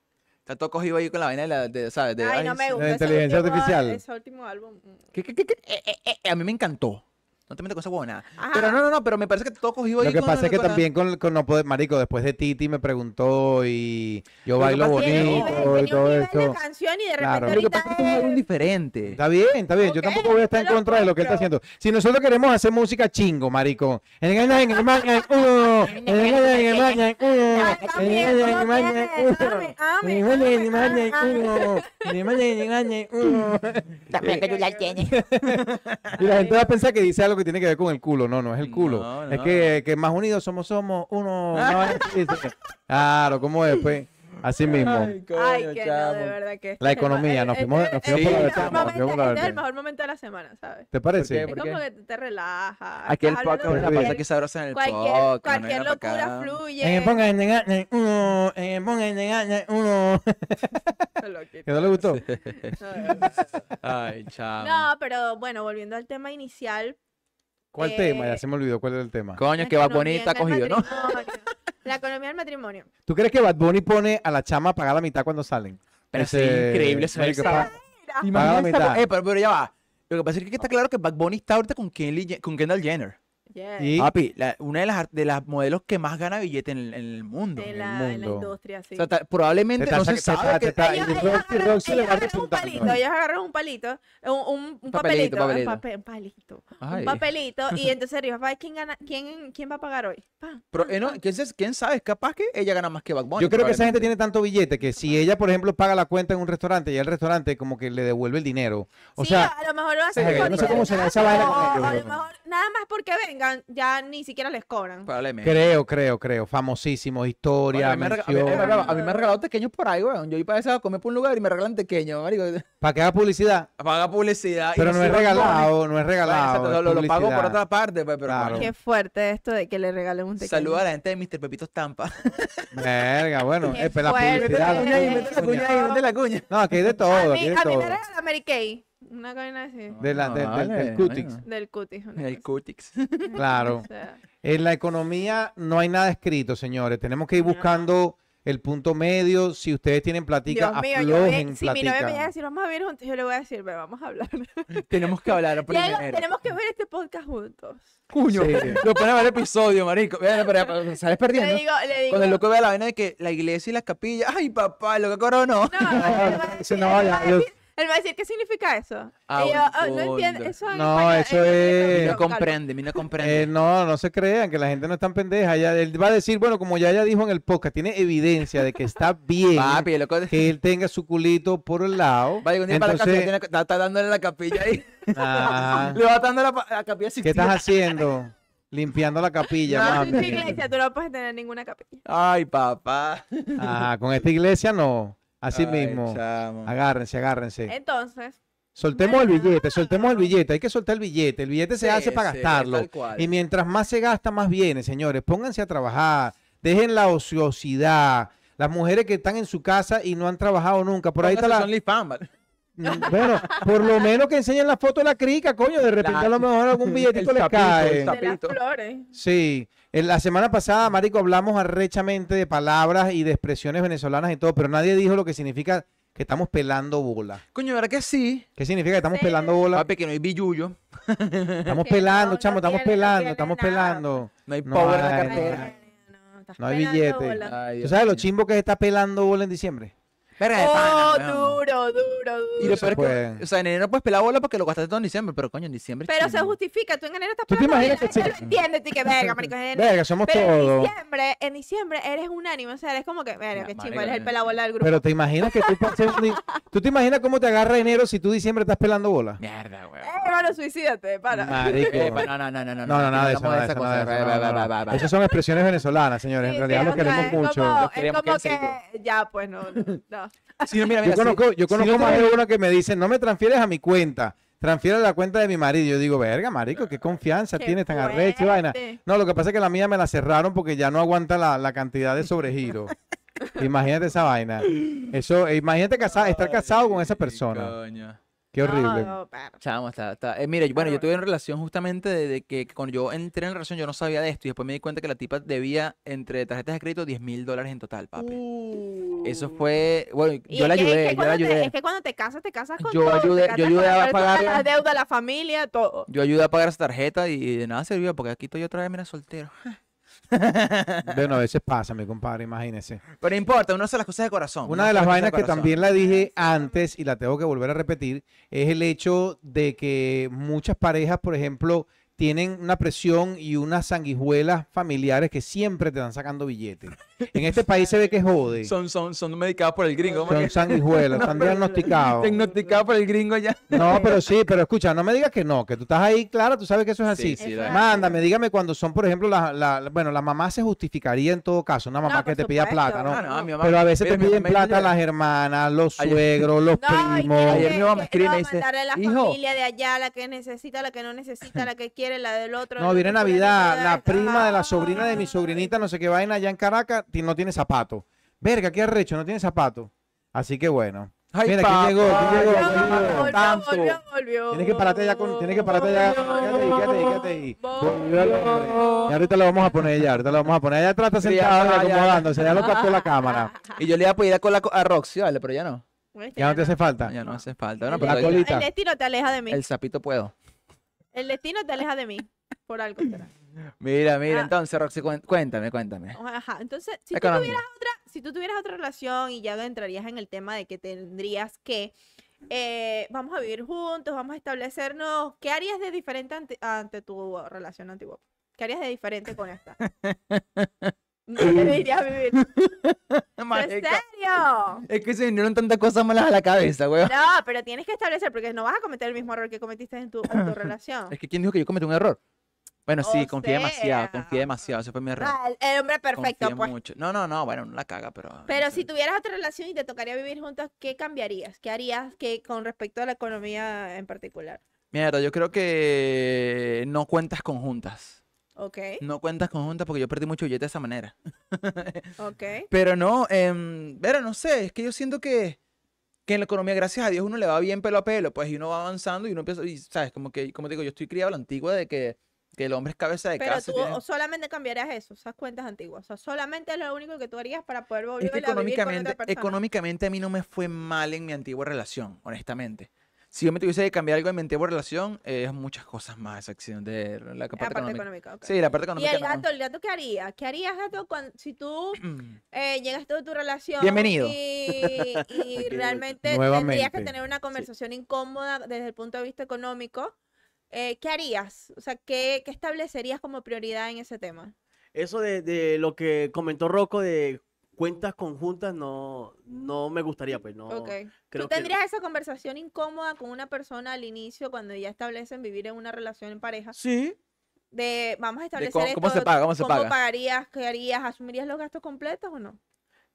Está todo cogido ahí con la vaina de la, de, ¿sabes? De, Ay, no me gusta. la inteligencia último- artificial. Ese último álbum. mm. ¿Qué, qué, qué, qué? Eh, eh, eh, a mí me encantó. No te metas con esa huevona. Ajá. Pero no, no, no, pero me parece que todo cogido ahí Lo que con pasa es que con también con, con no poder, marico, después de Titi me preguntó y yo bailo bonito y todo esto. canción y de repente Claro. Lo que pasa es que es diferente. Está bien, está bien. Yo tampoco voy a estar en contra de lo que él está haciendo. Si nosotros queremos hacer música chingo, marico. Y la gente va a pensar que dice algo que tiene que ver con el culo. No, no es el culo. No, Es que, que más unidos somos, somos uno. Claro, ¿cómo es, pues? Así mismo. Ay, que no, de verdad que este La el economía, el- nos el- fuimos- el- nos el- fuimos por la el por Este es el vertiente. mejor momento de la semana, ¿sabes? ¿Te parece? qué? Es ¿Por como que te relajas. Aquí el podcast la pasa que sabrosa en el Cualquier, podcast. cualquier locura fluye. En ponga en en uno, en ponga en en uno. ¿Que <laughs> no le gustó? <laughs> Ay, chao. No, pero bueno, volviendo al tema inicial. ¿Cuál Eh, tema? Ya se me olvidó cuál era el tema. Coño, que bonita en el cogido, ¿no? La economía del matrimonio. ¿Tú crees que Bad Bunny pone a la chama a pagar la mitad cuando salen? Pero Ese- sí, increíble eso. Paga la mitad. Eh, pero, pero ya va. Lo que pasa es que está claro que Bad Bunny está ahorita con Kendall Jenner. Y Papi, la- una de las, de las modelos que más gana billete en el, en el mundo. en, el la, en la mundo. industria, sí. O sea, ta- probablemente Te no se sabe que... está- ellos, agarran, un palito, ellos agarran un palito, un, un, un Papelito, papelito, papelito. Un, papel- un palito, Ay. un papelito, y <laughs> entonces arriba. ¿quién, gana, quién, ¿quién va a pagar hoy? Pa, Pero, eh, no. ¿quién, se- quién sabe? Capaz que ella gana más que Bad Bunny. yo creo que esa gente tiene tanto billete que si ella, por ejemplo, paga la cuenta en un restaurante y el restaurante como que le devuelve el dinero. O sí, sea, a lo mejor lo hacen yo no sé cómo será esa vaina con ellos, a lo mejor nada más porque vengan, ya ni siquiera les cobran. Probablemente. creo, creo, creo. Famosísimo, Bueno, historia, a, mí me rega- a mí- a me mención. regalado- a mí me han regalado pequeños por ahí, weón. Yo iba a esa a comer por un lugar y me regalan pequeños, marico. <laughs> Para que haga publicidad. Paga publicidad. y Pero no soy es regalado, no es Bueno, regalado. exacto, es lo, lo- pago por otra parte, pues, pero Claro. Qué fuerte esto de que le regalen un tequila. Saluda a la gente de Mr. Pepito Estampa. <laughs> Verga, bueno, eh, pero la fuerte. publicidad. Mete la la cuña ahí, mete la cuña la. No, aquí hay de A todo, mí, aquí hay de a mí me todo. regala Mary Kay. Una cadena así. De la- de- del- del Vale, cutix. bueno. Del cutis. una El cosa. Cutix. <laughs> <laughs> Claro. O sea, En la economía no hay nada escrito, señores. Tenemos que ir buscando el punto medio. Si ustedes tienen platica, Dios mío, yo aflojen ve- si mi novia me llega a platica. decir, vamos a vivir juntos, yo le voy a decir, ve, vamos a hablar. <laughs> Tenemos que hablar primero. tenemos que ver este podcast juntos. Cuño. Sí. Lo pone a ver episodio, marico. Vean, pero, pero, sales Le perdiendo. digo, le digo. Cuando el loco vea la vaina de que la iglesia y las capillas. Ay, papá, lo que. No, a decir- a decir- él va a decir, ¿qué significa eso? Ah, Y yo, un "Ah, no entiendo. Eso en No, español, eso es- en- No comprende, mi no comprende. Eh, no, no se crean que la gente no es tan pendeja. Ya, él va a decir, bueno, como ya ella dijo en el podcast, tiene evidencia de que está <laughs> bien Papi, el loco de... que él tenga su culito por el lado. Vaya, un día para la capilla, tiene- está, está dándole la capilla ahí. ajá. <laughs> Le va dando la, la capilla ¿qué estás haciendo? Limpiando la capilla, No, mami. en tu iglesia tú no puedes tener ninguna capilla. Ay, papá. Ajá, con esta iglesia no. Así Ay, mismo. chamo. Agárrense, agárrense. Entonces, Soltemos el billete, soltemos el billete. Hay que soltar el billete. El billete se Sí, hace para sí, gastarlo. tal cual. Y mientras más se gasta, más viene, señores. Pónganse a trabajar. Dejen la ociosidad. Las mujeres que están en su casa y no han trabajado nunca. Por ahí está la. Mm, Bueno, por lo menos que enseñen la foto de la crica, coño. De repente La- a lo mejor algún <laughs> billetito les cae. el de las Tapito. flores. Sí. En la semana pasada, Marico, hablamos arrechamente de palabras y de expresiones venezolanas y todo, pero nadie dijo lo que significa que estamos pelando bola. Coño, ¿verdad que sí? ¿Qué significa que estamos Sí. pelando bola? Papi, que no hay billuyo. Estamos <laughs> Que pelando, no, no chamo, estamos tiene- no pelando, tiene estamos nada. pelando. No hay No power en la cartera. no hay. No, estás No hay pelando billete. bola. Ay, ¿Tú sabes lo mío. chimbo que es estar pelando bola en diciembre? Verga de pana, Oh, duro, duro, Y duro. lo se peor es puede. que, o sea, en enero puedes pelar bola porque lo gastaste todo en diciembre, pero coño, en diciembre. Pero se justifica, tú en enero estás ¿Tú te pelando imaginas bola, que lo entiendes, tú que verga, <laughs> marico, en enero. Verga, somos Pero en todos. diciembre, en diciembre eres unánime, o sea, eres como que, verga, qué chimbo, eres el eh. pelabola del grupo. Pero te imaginas que tú <laughs> ¿Tú te imaginas cómo te agarra enero si tú diciembre estás pelando bola? Mierda, weón. Eh, hermano, suicídate, para. Marico. Eh, no, no, no, no, no. No, no, nada de eso, nada de eso. Esas son expresiones venezolanas, señores. En Sí, realidad sí, los queremos mucho. Es como que, ya, pues, no, no. <laughs> Sí, no, mira, Yo mira, conozco, yo Si conozco no más te- de uno que me dice, no me transfieres a mi cuenta, transfiere a la cuenta de mi marido. Yo digo, verga, marico, qué confianza Qué tienes tan arrecha y vaina. No, lo que pasa es que la mía me la cerraron porque ya no aguanta la, la cantidad de sobregiro. <laughs> imagínate esa vaina. Eso, eh, imagínate casa- estar casado con esa persona. coño. Qué horrible. No, perro. Chamo, está, está. eh, mira, bueno, yo tuve una relación justamente de, de que cuando yo entré en relación yo no sabía de esto y después me di cuenta que la tipa debía entre tarjetas de crédito 10 mil dólares en total, papi. Eso Uh. fue, bueno, Y yo la ayudé, que yo la te- ayudé. es que cuando te casas, te casas con Yo todo. ayudé- yo ayudé a la pagarla. la deuda, la familia, todo. Yo ayudé a pagar esa tarjeta y de nada sirvió porque aquí estoy yo otra vez, mira, soltero. <laughs> <laughs> Bueno, a veces pasa, mi compadre, imagínese. Pero no importa, uno hace las cosas de corazón. Una de las vainas que también la dije antes y la tengo que volver a repetir es el hecho de que muchas parejas, por ejemplo, tienen una presión y unas sanguijuelas familiares que siempre te están sacando billetes. <laughs> En este país se ve que jode. Son, son, son medicados por el gringo. Son sanguijuelas, están <laughs> diagnosticados. Diagnosticados por el gringo ya. No, <laughs> pero sí, pero escucha, no me digas que no, que tú estás ahí, claro, tú sabes que eso es así. Sí, sí, Mándame, dígame cuando son, por ejemplo, la, la- bueno, la mamá se justificaría en todo caso, una mamá No, que te pida plata, ¿no? No, mi mamá- Pero a veces mira, te piden mi- plata mira, las hermanas, los suegros, los primos. Ayer mi mamá me escribe y dice, a la "Hijo". familia de allá, la que necesita, la que no necesita, la que quiere, la del otro. No, viene Navidad, la prima de la sobrina de mi sobrinita, no sé qué vaina, allá en Caracas, ti- no tiene zapato. Verga, qué arrecho, no tiene zapato. Así que bueno. Ay, Mira, ¿quién papá, llegó? ¿Quién llegó? Volvió, tanto. volvió, volvió. Tienes que pararte allá con, tienes que pararte allá. Quédate ahí, quédate ahí, quédate ahí. Volvió. Y ahorita lo vamos a poner ya, ahorita lo vamos a poner. Ya, y ya, ya. acomodándose, ya lo captó la cámara. <laughs> Y yo le iba a pedir a, cola a Roxy, vale, pero ya no. Ya no te hace falta. Ya no hace falta. Bueno, El, pero La colita. el destino te aleja de mí. el sapito puedo. El destino te aleja de mí. Por algo será. Mira, mira, Ah. entonces, Roxy, cuen- cuéntame, cuéntame. Ajá. Entonces, si tú Economía. tuvieras otra, si tú tuvieras otra relación y ya entrarías en el tema de que tendrías que eh, vamos a vivir juntos, vamos a establecernos, ¿qué harías de diferente ante, ante tu relación antigua? ¿Qué harías de diferente con esta? <laughs> ¿Qué te dirías a vivir? <laughs> ¿En serio? Es que se vinieron tantas cosas malas a la cabeza, güey. No, pero tienes que establecer, porque no vas a cometer el mismo error que cometiste en tu, en tu <laughs> relación. Es que ¿quién dijo que yo cometí un error? Bueno, sí, confié demasiado, confié demasiado, ese fue mi error. Ah, el, hombre perfecto, Confié pues. mucho. No, no, no, bueno, no la caga, pero... Pero si tuvieras otra relación y te tocaría vivir juntos, ¿qué cambiarías? ¿Qué harías que con respecto a la economía en particular? Mierda, yo creo que no cuentas conjuntas. Ok, No cuentas conjuntas porque yo perdí mucho billete de esa manera. <laughs> ok. Pero no, eh, pero no sé, es que yo siento que, que en la economía, gracias a Dios, uno le va bien pelo a pelo, pues y uno va avanzando y uno empieza, y sabes, como que, como te digo, yo estoy criado a la antigua de que, que el hombre es cabeza de Pero casa. tú tiene- solamente cambiarías eso, esas cuentas antiguas. O sea, solamente es lo único que tú harías para poder volver Es que a vivir con otra económicamente, persona. económicamente a mí no me fue mal en mi antigua relación, honestamente. Si yo me tuviese que cambiar algo en mi antigua relación, eh, es muchas cosas más, esa acción de la La parte parte económica. Sí, la parte Y económica. el no. gato, el gato, ¿qué haría? ¿Qué harías, gato, cuando, si tú <clears throat> eh, llegas a tu relación Bienvenido. y, y <laughs> realmente tendrías que tener una conversación incómoda desde el punto de vista económico? eh, ¿Qué harías? O sea, ¿qué, ¿qué establecerías como prioridad en ese tema? Eso de, de lo que comentó Rocco de cuentas conjuntas no, no me gustaría, pues no. Ok. creo ¿Tú que- tendrías esa conversación incómoda con una persona al inicio cuando ya establecen vivir en una relación en pareja? Sí, De vamos a establecer cómo- esto, cómo se paga, cómo se paga. pagarías? ¿Qué harías? ¿Asumirías los gastos completos o no?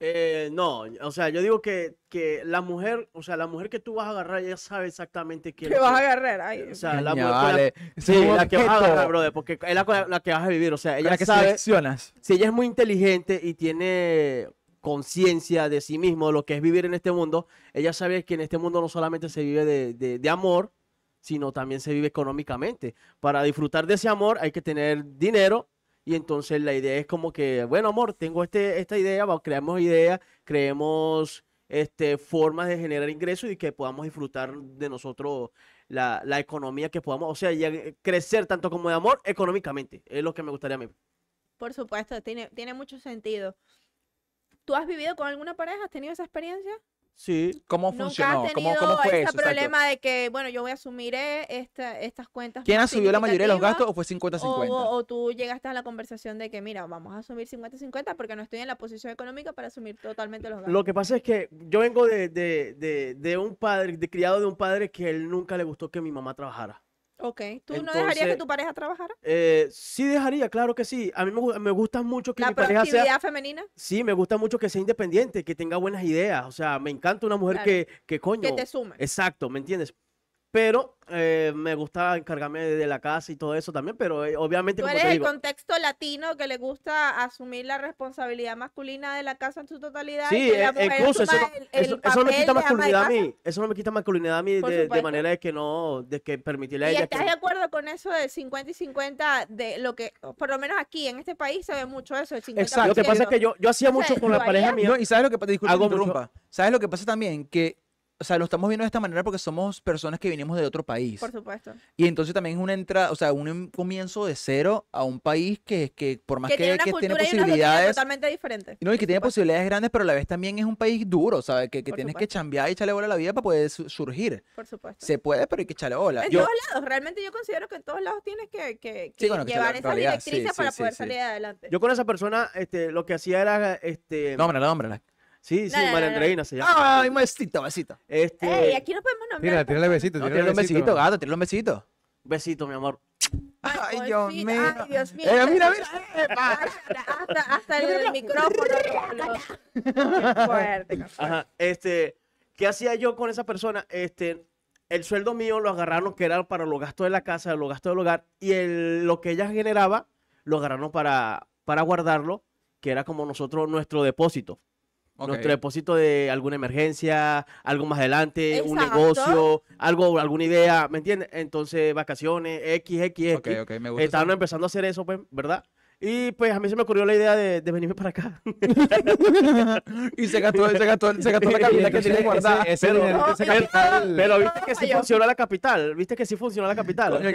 Eh, no, o sea, yo digo que, que la mujer, o sea, la mujer que tú vas a agarrar ya sabe exactamente quién ¿Qué es. vas a agarrar? Ay, O sea, la mujer la-. Sí, que vas a agarrar, brother, porque es la, la- que vas a vivir. O sea, ella la que sabe, seleccionas. si ella es muy inteligente y tiene conciencia de sí mismo, lo que es vivir en este mundo, ella sabe que en este mundo no solamente se vive de, de- de amor, sino también se vive económicamente. Para disfrutar de ese amor hay que tener dinero y entonces la idea es como que, bueno, amor, tengo este, esta idea, va, creamos ideas, creemos este, formas de generar ingresos y que podamos disfrutar de nosotros la, la economía que podamos, o sea, ya crecer tanto como de amor económicamente. Es lo que me gustaría a mí. Por supuesto, tiene, tiene mucho sentido. ¿Tú has vivido con alguna pareja? ¿Has tenido esa experiencia? Sí. ¿Cómo ¿Nunca funcionó? has ¿Cómo, cómo fue ese eso? Problema de que, bueno, yo voy a asumir eh, esta, estas cuentas ¿Quién asumió la mayoría de los gastos o fue 50-50? O, o tú llegaste a la conversación de que, mira, vamos a asumir 50-50 porque no estoy en la posición económica para asumir totalmente los gastos. Lo que pasa es que yo vengo de, de, de, de un padre, de criado de un padre que él nunca le gustó que mi mamá trabajara. Ok. ¿Tú no dejarías que tu pareja trabajara? Eh, sí dejaría, claro que sí. A mí me, me gusta mucho que ¿La mi pareja sea... productividad femenina? Sí, me gusta mucho que sea independiente, que tenga buenas ideas. O sea, me encanta una mujer Claro. que, que coño... Que te sume. Exacto, ¿me entiendes? Pero eh, me gusta encargarme de la casa y todo eso también, pero eh, obviamente, Tú como eres el digo, contexto latino que le gusta asumir la responsabilidad masculina de la casa en su totalidad. y Sí, que la eh, mujer incluso eso, el- el eso, eso no me quita masculinidad a mí, eso no me quita masculinidad a mí de, manera de que no, de que permitirle a ¿Y ella estás que... de acuerdo con eso de 50 y 50 de lo que, por lo menos aquí en este país se ve mucho eso, el 50%? Exacto, lo que pasa es que yo, yo hacía mucho sea, con la ¿lo pareja mía. No, y sabes lo que pasa, disculpa. ¿Sabes lo que pasa también? Que, o sea, lo estamos viendo de esta manera porque somos personas que venimos de otro país. Por supuesto. Y entonces también es una entrada, o sea, un em- comienzo de cero a un país que, que por más Que que, tiene una que tiene y una rutina posibilidades, totalmente diferente. no, y que tiene supuesto. posibilidades grandes, pero a la vez también es un país duro, ¿sabes? Que, que tienes que chambear y echarle bola a la vida para poder su- surgir. Por supuesto. Se puede, pero hay que echarle bola. En Yo, todos lados, realmente yo considero que en todos lados tienes que, que- que bueno, que sea la llevar esas realidad, sí, directrices sí, para sí, poder sí. salir adelante. Yo con esa persona, este, lo que hacía era, este, nómbrala, nómbrala. Sí, sí, No, no, no, María no. Andreina se llama. Ay, besito, besito. Este, Ey, aquí no podemos nombrar. Tírale, tírale besito, No, tírale tírale un besito. besito, gato, tírale un besito. besito, mi amor. Ay, Dios mío. Ay, Dios mío. Eh, mira, mira. Hasta, hasta, hasta el micrófono. <laughs> Qué fuerte. qué fuerte. Ajá, este, ¿qué hacía yo con esa persona? Este, el sueldo mío lo agarraron que era para los gastos de la casa, los gastos del hogar, y el, lo que ella generaba lo agarraron para, para guardarlo, que era como nosotros nuestro depósito. Nuestro depósito de alguna emergencia, algo más adelante, un negocio, algo, alguna idea, ¿me entiendes? Entonces, vacaciones, X, X, X. Ok, ok, me gusta. Estaban eso. empezando a hacer eso, pues, ¿verdad? Y pues a mí se me ocurrió la idea de, de venirme para acá. <laughs> y se gastó, se gastó, se gastó la capital que tiene guardada. Ese, ese Pero- dinero que ese pero- capital- Pero viste que sí Yo- funcionó la capital, viste que sí funcionó la capital. <laughs> La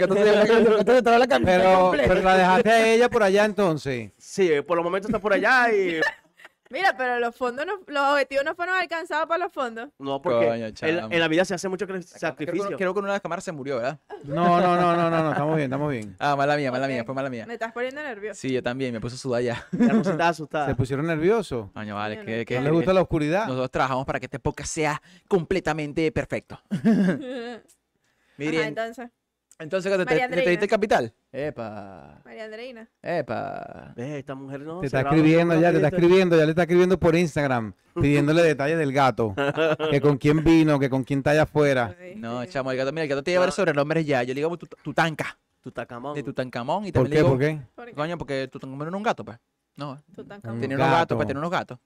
pero, pero la dejaste a ella por allá entonces. Sí, por el momento está por allá y Mira, pero los fondos, no, los objetivos no fueron alcanzados para los fondos. no, porque Coño, en, la vida se hace mucho cre- Creo que, sacrificio. creo que una de las cámaras se murió, ¿verdad? No, no, no, no, no, no, estamos bien, estamos bien. Ah, mala mía, mala mía, fue mala mía. Me estás poniendo nervioso. Sí, yo también, me puse a sudar ya. Ya no se está asustada. Se pusieron nerviosos. Coño, vale, que, no que- ¿No ¿Qué? les gusta la oscuridad? nosotros trabajamos para que este podcast sea completamente perfecto. <laughs> Ajá, Miren, entonces, entonces, ¿te, te, María te, diste capital? Epa, María Andreina. epa. Ve, esta mujer no. Te está escribiendo ya, te está escribiendo, ya le está escribiendo por Instagram, pidiéndole <laughs> detalles del gato, <laughs> que con quién vino, que con quién está allá afuera. Sí, No, chamo, el gato, mira, el gato te lleva No. sobrenombres ya. Yo le digo tut- Tutanka, Tutacamón. de Tutankamón. Y ¿Por también le qué? digo, ¿Por qué? ¿Por qué? Coño, porque Tutankamón era un gato, pues. No, Tutankamón. Un tenía unos gatos, pues tenía unos gatos.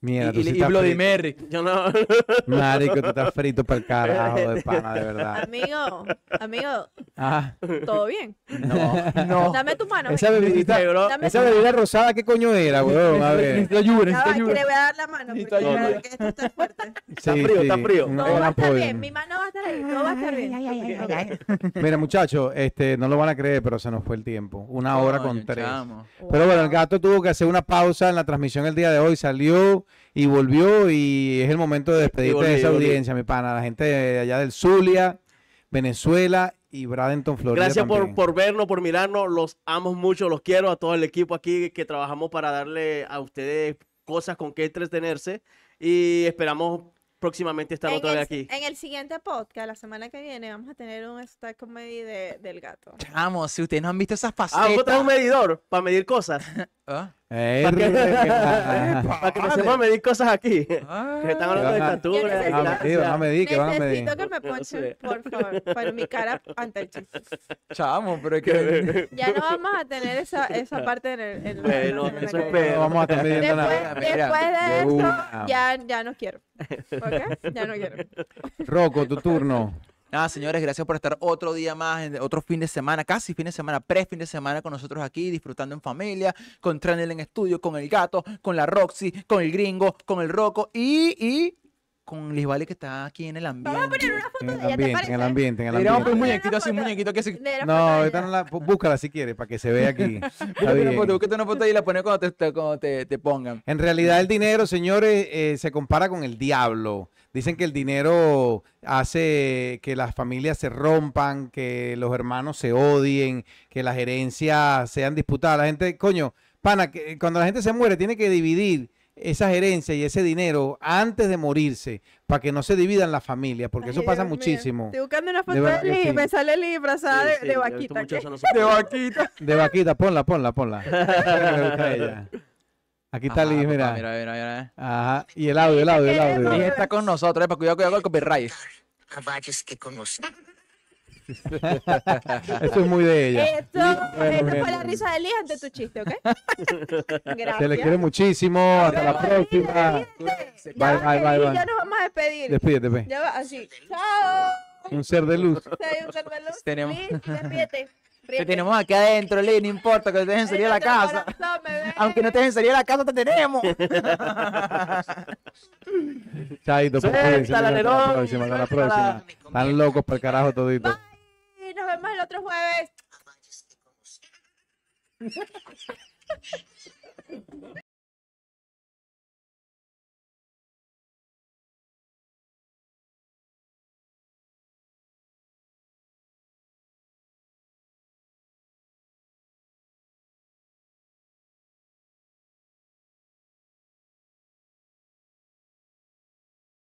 Mierda, tú y, sí y, y estás Bloody frito. Mary. Yo no. <laughs> Marico, tú estás frito para el carajo de <laughs> pana, de verdad. Amigo, amigo, Ah, ¿todo bien? No, no. <laughs> Dame tu mano. esa. Dame esa bebida rosada, ¿qué coño era, weón? A ver. Necesito ayuda, necesito ayuda. le voy a dar la mano. Porque ayuda. verdad que esto está fuerte. Está frío, está frío. Todo va a estar apoyo. bien. Mi mano va a estar ahí. Todo va a estar bien. Mira, muchachos, este, no lo van a creer, pero se nos fue el tiempo. Una hora con tres. chamo. Pero bueno, el gato tuvo que hacer una pausa en la transmisión el día de hoy, salió y volvió y es el momento de despedirte volví, de esa volví. audiencia, mi pana, la gente de allá del Zulia, Venezuela y Bradenton, Florida. Gracias por, por vernos, por mirarnos. Los amo mucho, los quiero a todo el equipo aquí que trabajamos para darle a ustedes cosas con que entretenerse. Y esperamos próximamente estar En otra el, vez aquí. en el siguiente podcast, la semana que viene, vamos a tener un stack comedy de, del gato. Chamo, si ustedes no han visto esas Ah, vos un medidor para medir cosas. <laughs> ¿Ah? ¿Para que empecemos <laughs> <laughs> a medir cosas aquí. Ah. Que están hablando de Van a- estatura. Necesito- a medir, van a medir, que van a medir. Necesito que me ponchen, por favor, para mi cara ante el chiste. Chamo, pero es que. <laughs> Ya no vamos a tener esa, esa parte en el. en Bueno, la semana eso viene. No vamos a estar midiendo Después, nada. Después de una. ya, ya no quiero. ¿Ok? Ya no quiero. Rocco, tu turno. Nada, señores, gracias por estar otro día más, otro fin de semana, casi fin de semana, pre-fin de semana con nosotros aquí, disfrutando en familia, con Trenel en estudio, con el gato, con la Roxy, con el gringo, con el Rocco y, y con Lisbali que está aquí en el ambiente. Vamos a poner una foto En de el ella, ¿te ambiente, en el ambiente, en el ambiente. poner un Vamos a muñequito poner así, un muñequito que la No, ahorita no la, búscala si quieres, para que se vea aquí. <laughs> Búscate una foto, y la pones cuando te, te- cuando te, te pongan. En realidad el dinero, señores, eh, se compara con el diablo. Dicen que el dinero hace que las familias se rompan, que los hermanos se odien, que las herencias sean disputadas. La gente, coño, pana, que cuando la gente se muere tiene que dividir esas herencias y ese dinero antes de morirse para que no se dividan las familias, porque eso pasa Dios mío. muchísimo. Estoy buscando una foto de, verdad que Lee, sí. me sale Lee disfrazada de, Sí, sí, de estos vaquita. no De vaquita. De vaquita, ponla, ponla, ponla. <laughs> Aquí está Liz, mira. Mira, mira, mira. Ajá. Y el audio, el audio, el audio. Liz está con nosotros, eh, para cuidado, cuidado con el copyright. Caballos que conocen. <laughs> Eso es muy de ella. Esto, Bueno, esta fue la risa de Liz ante tu chiste, ¿ok? Gracias. <laughs> Se le quiere muchísimo. Hasta la próxima. Bye, bye, bye. Ya nos vamos a despedir. Despídete, pe. Ya va, así. Chao. Un ser de luz. Un ser de luz. Tenemos- Liz, despídete. Te tenemos aquí adentro, Lee, no importa que te dejen salir a la casa. <laughs> Aunque no te dejen salir a la casa, te tenemos. <laughs> Chaito, pues, Suéltala, cuídense, hasta la próxima, hasta la próxima. Están locos para el carajo todito. Bye. Nos vemos el otro jueves. <laughs>